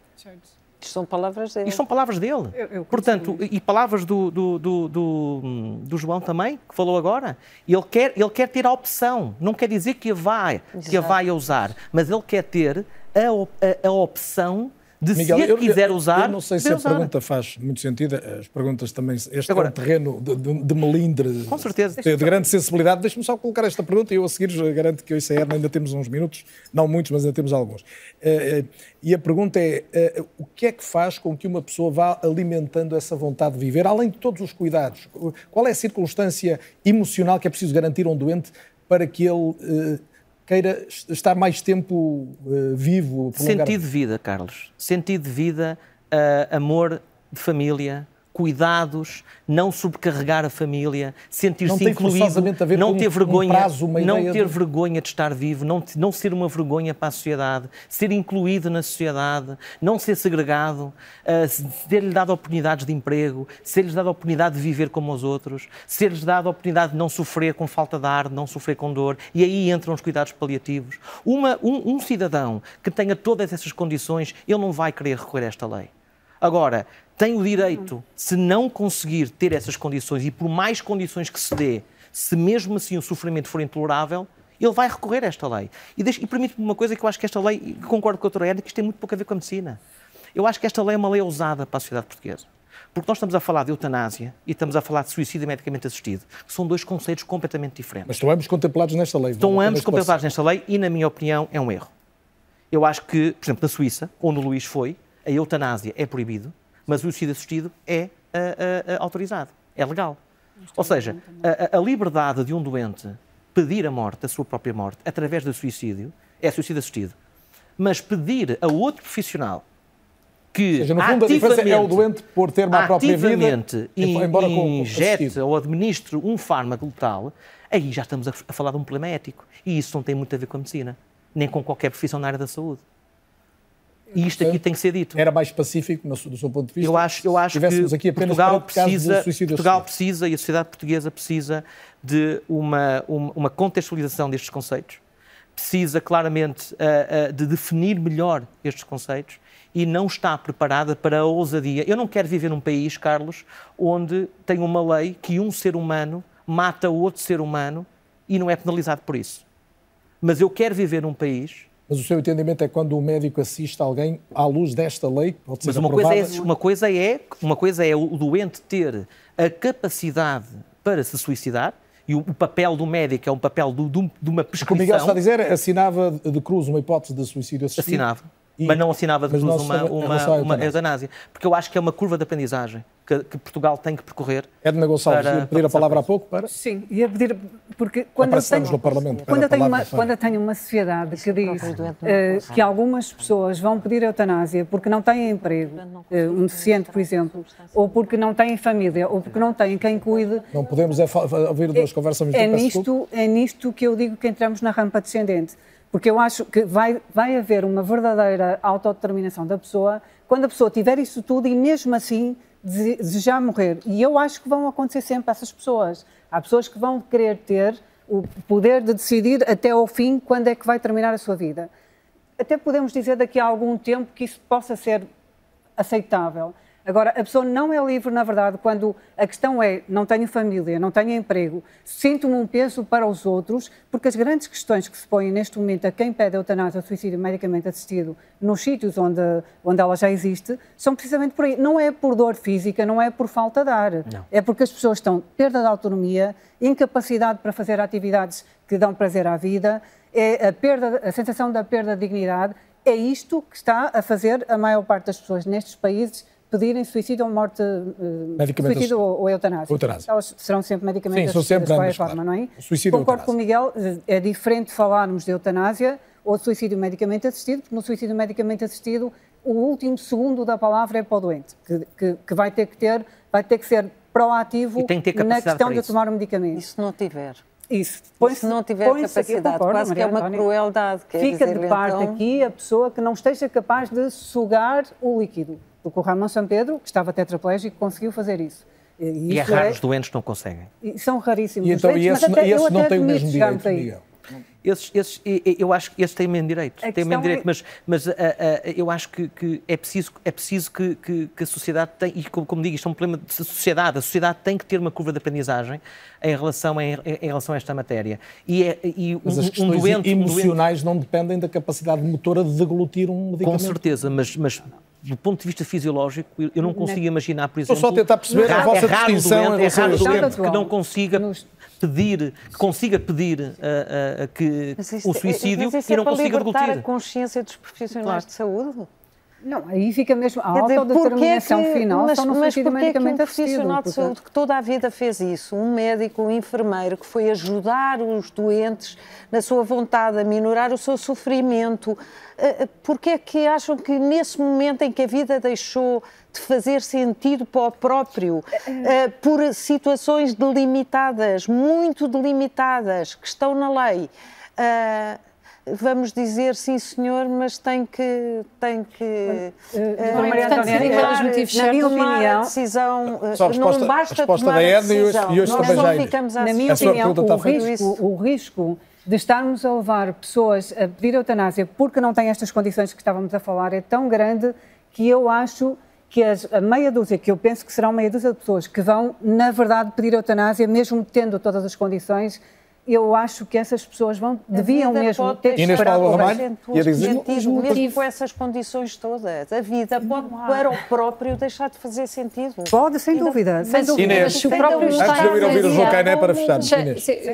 Isto são palavras dele. Isto são palavras dele. Eu- eu Portanto, e palavras do, do, do, do, do João também, que falou agora. Ele quer, ele quer ter a opção. Não quer dizer que a vai, que a vai usar, mas ele quer ter a, a, a opção de Miguel, se a eu- quiser usar. Eu não sei se a usar. pergunta faz muito sentido. As perguntas também. Este Agora- é um terreno de, de, de melindre. Com certeza. De, de grande sensibilidade. Deixe-me só colocar esta pergunta e eu a seguir garanto que eu e a Erna ainda temos uns minutos. Não muitos, mas ainda temos alguns. Eh, eh, e a pergunta é: eh, o que é que faz com que uma pessoa vá alimentando essa vontade de viver, além de todos os cuidados? Qual é a circunstância emocional que é preciso garantir a um doente para que ele. Queira estar mais tempo eh, vivo, Sentido de vida, Carlos. Sentido de vida, ah, amor de família, cuidados, não sobrecarregar a família, sentir-se incluído, forçosamente a ver não ter um vergonha, prazo, uma não ter de- vergonha de estar vivo, não, não ser uma vergonha para a sociedade, ser incluído na sociedade, não ser segregado, se- ter-lhe dado oportunidades de emprego, ser-lhes dado a oportunidade de viver como os outros, ser-lhes dado a oportunidade de não sofrer com falta de ar, de não sofrer com dor, e aí entram os cuidados paliativos. Uma- um, um cidadão que tenha todas essas condições, ele não vai querer recorrer a esta lei. Agora, tem o direito, se não conseguir ter essas condições e por mais condições que se dê, se mesmo assim o sofrimento for intolerável, ele vai recorrer a esta lei. E, e permite-me uma coisa que eu acho que esta lei, e concordo com a doutora Ana, que isto tem muito pouco a ver com a medicina. Eu acho que esta lei é uma lei ousada para a sociedade portuguesa. Porque nós estamos a falar de eutanásia e estamos a falar de suicídio medicamente assistido, que são dois conceitos completamente diferentes. Mas estão ambos contemplados nesta lei. Estão ambos contemplados nesta lei e, na minha opinião, é um erro. Eu acho que, por exemplo, na Suíça, onde o Luís foi, a eutanásia é proibido, mas o suicídio assistido é ah, ah, autorizado, é legal. Ou seja, a, a- liberdade de um doente pedir a morte, a sua própria morte, através do suicídio, é suicídio assistido. Mas pedir a outro profissional que Ou seja, no fundo, a diferença é o doente por ter uma própria vida, ativamente embora com- injete assistido. ou administre um fármaco letal, aí já estamos a, a falar de um problema ético. E isso não tem muito a ver com a medicina, nem com qualquer profissão na área da saúde. E isto aqui tem que ser dito. Era mais pacífico, no do seu ponto de vista? Eu acho, eu acho que aqui Portugal precisa, Portugal precisa e a sociedade portuguesa precisa de uma, uma, contextualização destes conceitos, precisa claramente ah, ah, de definir melhor estes conceitos e não está preparada para a ousadia. Eu não quero viver num país, Carlos, onde tem uma lei que um ser humano mata outro ser humano e não é penalizado por isso. Mas eu quero viver num país Mas o seu entendimento é quando o médico assiste alguém à luz desta lei, pode ser Mas uma coisa, é, uma, coisa é, uma coisa é o doente ter a capacidade para se suicidar e o, o, papel do médico é um papel do, do, de uma prescrição... O que o Miguel está a dizer assinava de cruz uma hipótese de suicídio assistido. Assinava. E, mas não assinava de cruz uma, uma, uma eutanásia. Porque eu acho que é uma curva de aprendizagem que, que Portugal tem que percorrer. Edna Gonçalves, para, ia pedir a palavra há pouco para. Sim, ia pedir. Porque quando eu tenho, no Parlamento. Quando eu, tenho uma, quando eu tenho uma sociedade que diz uh, que algumas pessoas vão pedir eutanásia porque não têm emprego, uh, um deficiente, por exemplo, ou porque não têm família, ou porque não têm quem cuide. Não podemos é ouvir duas é, conversas é nisto, é nisto que eu digo que entramos na rampa descendente. Porque eu acho que vai, vai haver uma verdadeira autodeterminação da pessoa quando a pessoa tiver isso tudo e mesmo assim desejar morrer. E eu acho que vão acontecer sempre essas pessoas. Há pessoas que vão querer ter o poder de decidir até ao fim quando é que vai terminar a sua vida. Até podemos dizer daqui a algum tempo que isso possa ser aceitável. Agora, a pessoa não é livre, na verdade, quando a questão é não tenho família, não tenho emprego, sinto-me um peso para os outros, porque as grandes questões que se põem neste momento a quem pede eutanásia ou suicídio medicamente assistido nos sítios onde, onde ela já existe, são precisamente por aí. Não é por dor física, não é por falta de ar. Não. É porque as pessoas estão perda de autonomia, incapacidade para fazer atividades que dão prazer à vida, é a, perda, a sensação da perda de dignidade. É isto que está a fazer a maior parte das pessoas nestes países pedirem suicídio ou morte, uh, suicídio ou, ou eutanásia. eutanásia. Elas serão sempre medicamentos Sim, são sempre de qualquer forma, claro. não é? suicídio Concordo com o Miguel, é diferente falarmos de eutanásia ou de suicídio medicamente assistido, porque no suicídio medicamente assistido o último segundo da palavra é para o doente, que, que, que vai ter que ter, vai ter que ser proativo na questão de tomar o medicamento. E se não tiver? Isso. Põe se não tiver capacidade, concordo, quase que é uma crueldade. Fica dizer, de parte então... aqui a pessoa que não esteja capaz de sugar o líquido. Porque o Ramon São Pedro, que estava tetraplégico, conseguiu fazer isso. E, e é raro é... os doentes que não conseguem. E são raríssimos e então, os doentes, e esse, mas esse não tem o mesmo direito, Miguel. Esses, esses, eu acho que esses têm mesmo direito, têm mesmo direito, é... mas, mas uh, uh, eu acho que, que, é preciso, é preciso que, que, que a sociedade tem, e como, como, digo, isto é um problema de sociedade, a sociedade tem que ter uma curva de aprendizagem em relação, em, em relação a esta matéria. E, é, e mas um, as questões um doente, emocionais um doente... não dependem da capacidade motora de deglutir um medicamento? Com certeza, mas, mas do ponto de vista fisiológico, eu não consigo imaginar, por exemplo... Estou só a tentar perceber é a vossa é distinção doente, É raro doente que não consiga pedir, que consiga pedir uh, uh, que o um suicídio mas e não é consiga deglutir. a consciência dos profissionais claro. de saúde? Não, aí fica mesmo a autodeterminação é que, final mas, só no mas sentido medicamente é que um profissional de saúde que toda a vida fez isso, um médico, um enfermeiro que foi ajudar os doentes na sua vontade a minorar o seu sofrimento, eh, eh, porque é que acham que nesse momento em que a vida deixou de fazer sentido para o próprio, eh, por situações delimitadas, muito delimitadas, que estão na lei, vamos dizer sim senhor, mas tem que tem que uh, uh, Maria Antónia, os motivos na minha opinião, decisão, uh, resposta, não basta tomar a decisão. E hoje, Nós não ficamos a Na minha opinião, o risco, o risco de estarmos a levar pessoas a pedir eutanásia porque não têm estas condições que estávamos a falar é tão grande que eu acho que as, a meia dúzia, que eu penso que serão meia dúzia de pessoas que vão, na verdade, pedir eutanásia, mesmo tendo todas as condições, eu acho que essas pessoas vão, deviam mesmo ter dizer... sentido, mesmo com essas condições todas. A vida pode, para o próprio, deixar de fazer sentido. Pode, sem dúvida. Sem dúvida. Inês, o próprio antes de eu ir ouvir o João Cainé para fecharmos.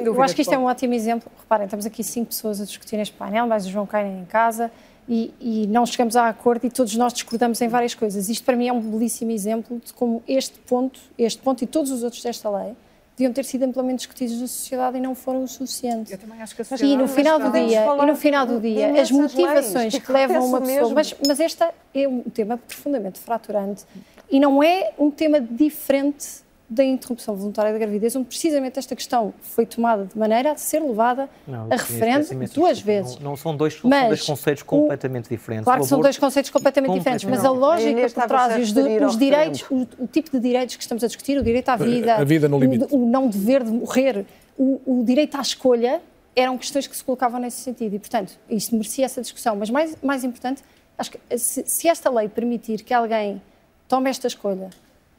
Eu acho que isto é um ótimo exemplo. Reparem, estamos aqui cinco pessoas a discutir neste painel, mais o João Cainé em casa, e, e, não chegamos a acordo e todos nós discordamos em várias coisas. Isto para mim é um belíssimo exemplo de como este ponto, este ponto e todos os outros desta lei deviam ter sido amplamente discutidos na sociedade e não foram o suficiente. Eu também acho que a sociedade... E no final do dia, e no final do dia as motivações que, que levam uma pessoa... Mas, mas este é um tema profundamente fraturante e não é um tema diferente da interrupção voluntária da gravidez, onde precisamente esta questão foi tomada de maneira a ser levada não, a referendo duas vezes. Não, não são, dois, mas dois conceitos completamente o, diferentes. Claro que são dois conceitos completamente diferentes, mas a lógica por trás os, os direitos, o, o, tipo de direitos que estamos a discutir, o direito à vida, a vida no limite. O, o não dever de morrer, o, direito à escolha, eram questões que se colocavam nesse sentido e, portanto, isto merecia essa discussão. Mas mais, mais importante, acho que se, se esta lei permitir que alguém tome esta escolha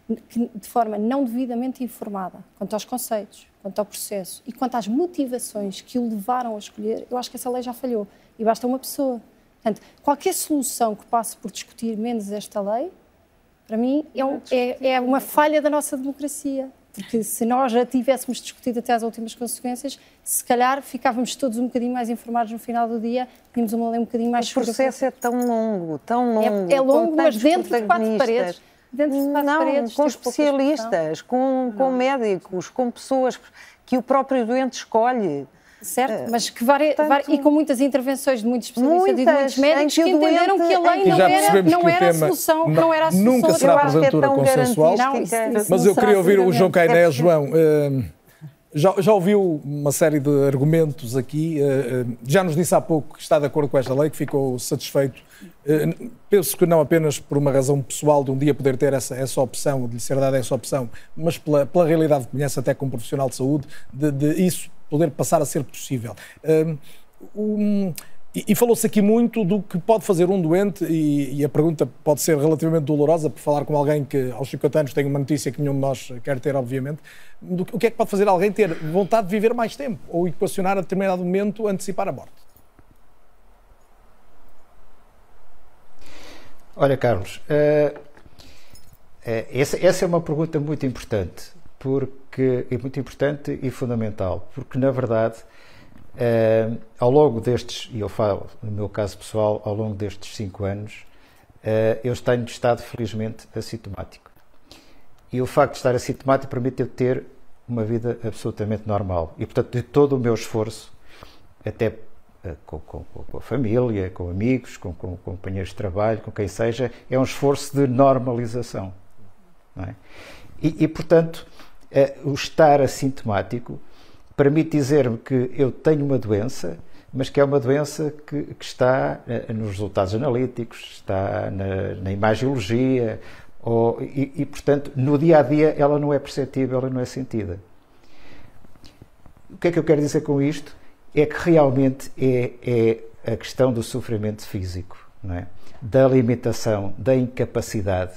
de forma não devidamente informada quanto aos conceitos, quanto ao processo e quanto às motivações que o levaram a escolher, eu acho que essa lei já falhou. E basta uma pessoa. Portanto, qualquer solução que passe por discutir menos esta lei, para mim, é, um, é, é uma falha da nossa democracia. Porque se nós já tivéssemos discutido até às últimas consequências, se calhar ficávamos todos um bocadinho mais informados no final do dia, tínhamos uma lei um bocadinho mais O processo é tão longo, tão longo. É, é longo, mas dentro de quatro paredes. Dentro de quatro Não, paredes, com especialistas, com, com médicos, com pessoas que o próprio doente escolhe. Certo, mas que várias, várias- e com muitas intervenções de muitos especialistas e de Muitas, muitos médicos que, entenderam doente- que a lei em que não era, não era a solução, não- não era a solução. nunca será acho que é consensual. Não, isso- Mas isso eu queria ouvir o. João Cainé. É João, eh, já, já ouviu uma série de argumentos aqui, eh, eh, já nos disse há pouco que está de acordo com esta lei, que ficou satisfeito. Eh, Penso que não apenas por uma razão pessoal de um dia poder ter essa, essa opção, de lhe ser dada essa opção, mas pela, pela realidade que conhece até como profissional de saúde, de, de isso poder passar a ser possível. Um, e e falou-se aqui muito do que pode fazer um doente, e, e a pergunta pode ser relativamente dolorosa, por falar com alguém que aos 50 anos tem uma notícia que nenhum de nós quer ter, obviamente. Do o que é que pode fazer alguém ter vontade de viver mais tempo ou equacionar a determinado momento antecipar a morte? Olha, Carlos, eh, eh, essa, essa é uma pergunta muito importante, porque é muito importante e fundamental, porque na verdade, eh, ao longo destes, e eu falo no meu caso pessoal, ao longo destes cinco anos, eh, eu tenho estado felizmente assintomático. E o facto de estar assintomático permite eu ter uma vida absolutamente normal. E portanto, de todo o meu esforço, até eh, com, com- com a família, com amigos, com, com companheiros de trabalho, com quem seja, é um esforço de normalização. é? E, e, portanto, o estar assintomático permite dizer-me que eu tenho uma doença, mas que é uma doença que, que está eh, nos resultados analíticos, está na, na imagiologia, ou, e, e, portanto, no dia a dia ela não é perceptível, ela não é sentida. O que é que eu quero dizer com isto? É que realmente é, é a questão do sofrimento físico, é? da limitação, da incapacidade,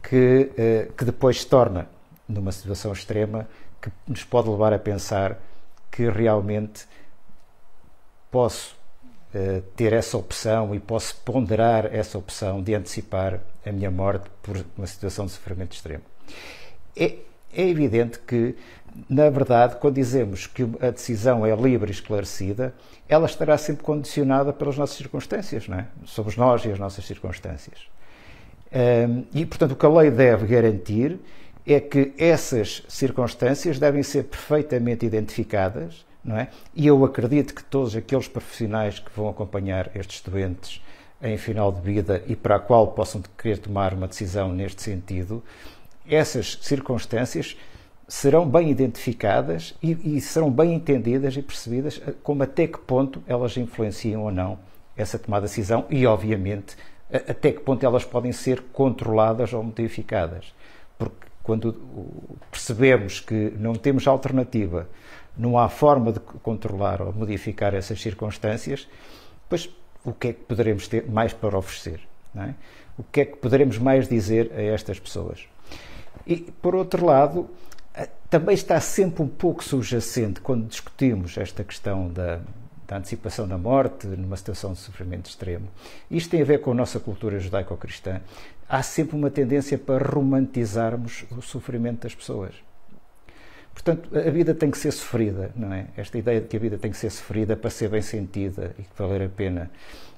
que, eh, que depois se torna, numa situação extrema, que nos pode levar a pensar que realmente posso eh, ter essa opção e posso ponderar essa opção de antecipar a minha morte por uma situação de sofrimento extremo. É, é evidente que, na verdade, quando dizemos que a decisão é livre e esclarecida, ela estará sempre condicionada pelas nossas circunstâncias, não é? Somos nós e as nossas circunstâncias. E, portanto, o que a lei deve garantir é que essas circunstâncias devem ser perfeitamente identificadas, não é? E eu acredito que todos aqueles profissionais que vão acompanhar estes doentes em final de vida e para a qual possam querer tomar uma decisão neste sentido, essas circunstâncias serão bem identificadas e, e serão bem entendidas e percebidas eh, como até que ponto elas influenciam ou não essa tomada de decisão e, obviamente, até que ponto elas podem ser controladas ou modificadas. Porque quando percebemos que não temos alternativa, não há forma de controlar ou modificar essas circunstâncias, pois o que é que poderemos ter mais para oferecer? é? O que é que poderemos mais dizer a estas pessoas? E, por outro lado, eh, também está sempre um pouco subjacente quando discutimos esta questão da, da antecipação da morte numa situação de sofrimento extremo. Isto tem a ver com a nossa cultura judaico-cristã. Há sempre uma tendência para romantizarmos o sofrimento das pessoas. Portanto, a vida tem que ser sofrida, não é? Esta ideia de que a vida tem que ser sofrida para ser bem sentida e que valer a pena.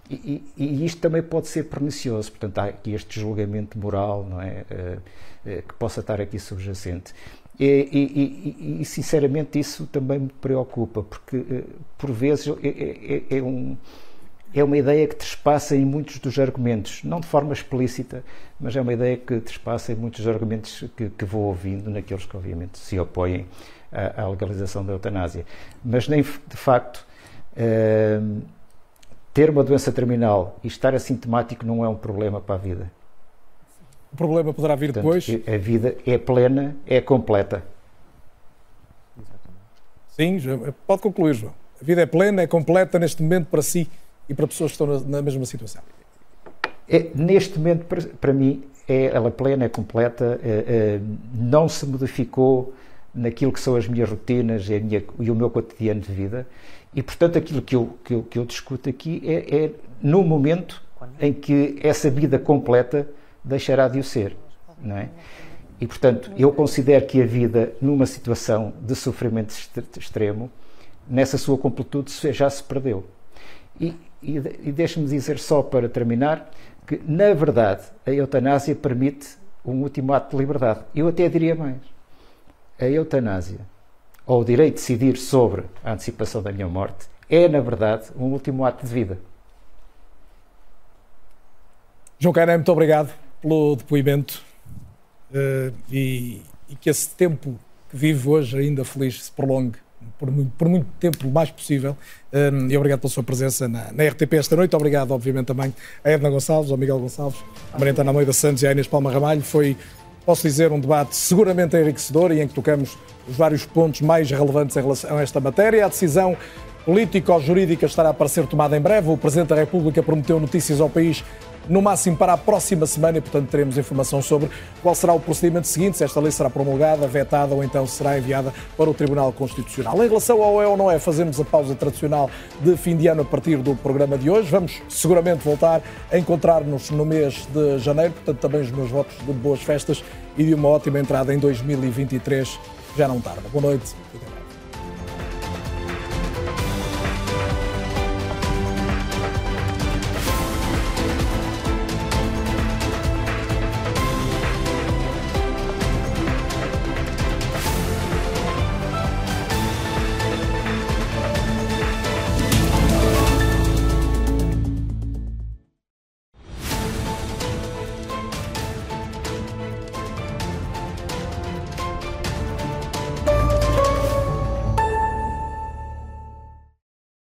E, e, e isto também pode ser pernicioso, portanto, há aqui este julgamento moral, não é? Eh, eh, que possa estar aqui subjacente. E, e- sinceramente, isso também me preocupa, porque eh, por vezes é, é- é um, é uma ideia que trespassa em muitos dos argumentos, não de forma explícita, mas é uma ideia que trespassa em muitos dos argumentos que, que vou ouvindo naqueles que, obviamente, se opõem à, à legalização da eutanásia. Mas, nem de facto, eh, ter uma doença terminal e estar assintomático não é um problema para a vida. O problema poderá vir Portanto, depois. A vida é plena, é completa. Sim, pode concluir, João. A vida é plena, é completa neste momento para si e para pessoas que estão na, na mesma situação. É, neste momento, para, para mim, é, ela é plena, é completa, é, é, não se modificou naquilo que são as minhas rotinas e, a minha, e o meu cotidiano de vida. E, portanto, aquilo que eu, que eu, que eu discuto aqui é, é no momento em que essa vida completa deixará de o ser. Não é? E, portanto, eu considero que a vida, numa situação de sofrimento extremo, nessa sua completude já se perdeu. E, e, e deixe-me dizer só para terminar que, na verdade, a eutanásia permite um último ato de liberdade. Eu até diria mais. A eutanásia, ou o direito de decidir sobre a antecipação da minha morte, é, na verdade, um último ato de vida. João Cané, muito obrigado pelo depoimento uh, e, e, que esse tempo que vive hoje ainda feliz se prolongue por, por muito tempo o mais possível. Um, e obrigado pela sua presença na, na, RTP esta noite. Obrigado, obviamente, também a Edna Gonçalves, ao Miguel Gonçalves, a Maria Ana Moida Santos e a Inês Palma Ramalho. Foi, posso dizer, um debate seguramente enriquecedor e em que tocamos os vários pontos mais relevantes em relação a esta matéria. A decisão político-jurídica estará para ser tomada em breve. O Presidente da República prometeu notícias ao país no máximo para a próxima semana e, portanto, teremos informação sobre qual será o procedimento seguinte, se esta lei será promulgada, vetada ou então será enviada para o Tribunal Constitucional. Em relação ao é ou não é, fazemos a pausa tradicional de fim de ano a partir do programa de hoje. Vamos seguramente voltar a encontrar-nos no mês de janeiro, portanto, também os meus votos de boas festas e de uma ótima entrada em 2023. Já não tarda. Boa noite.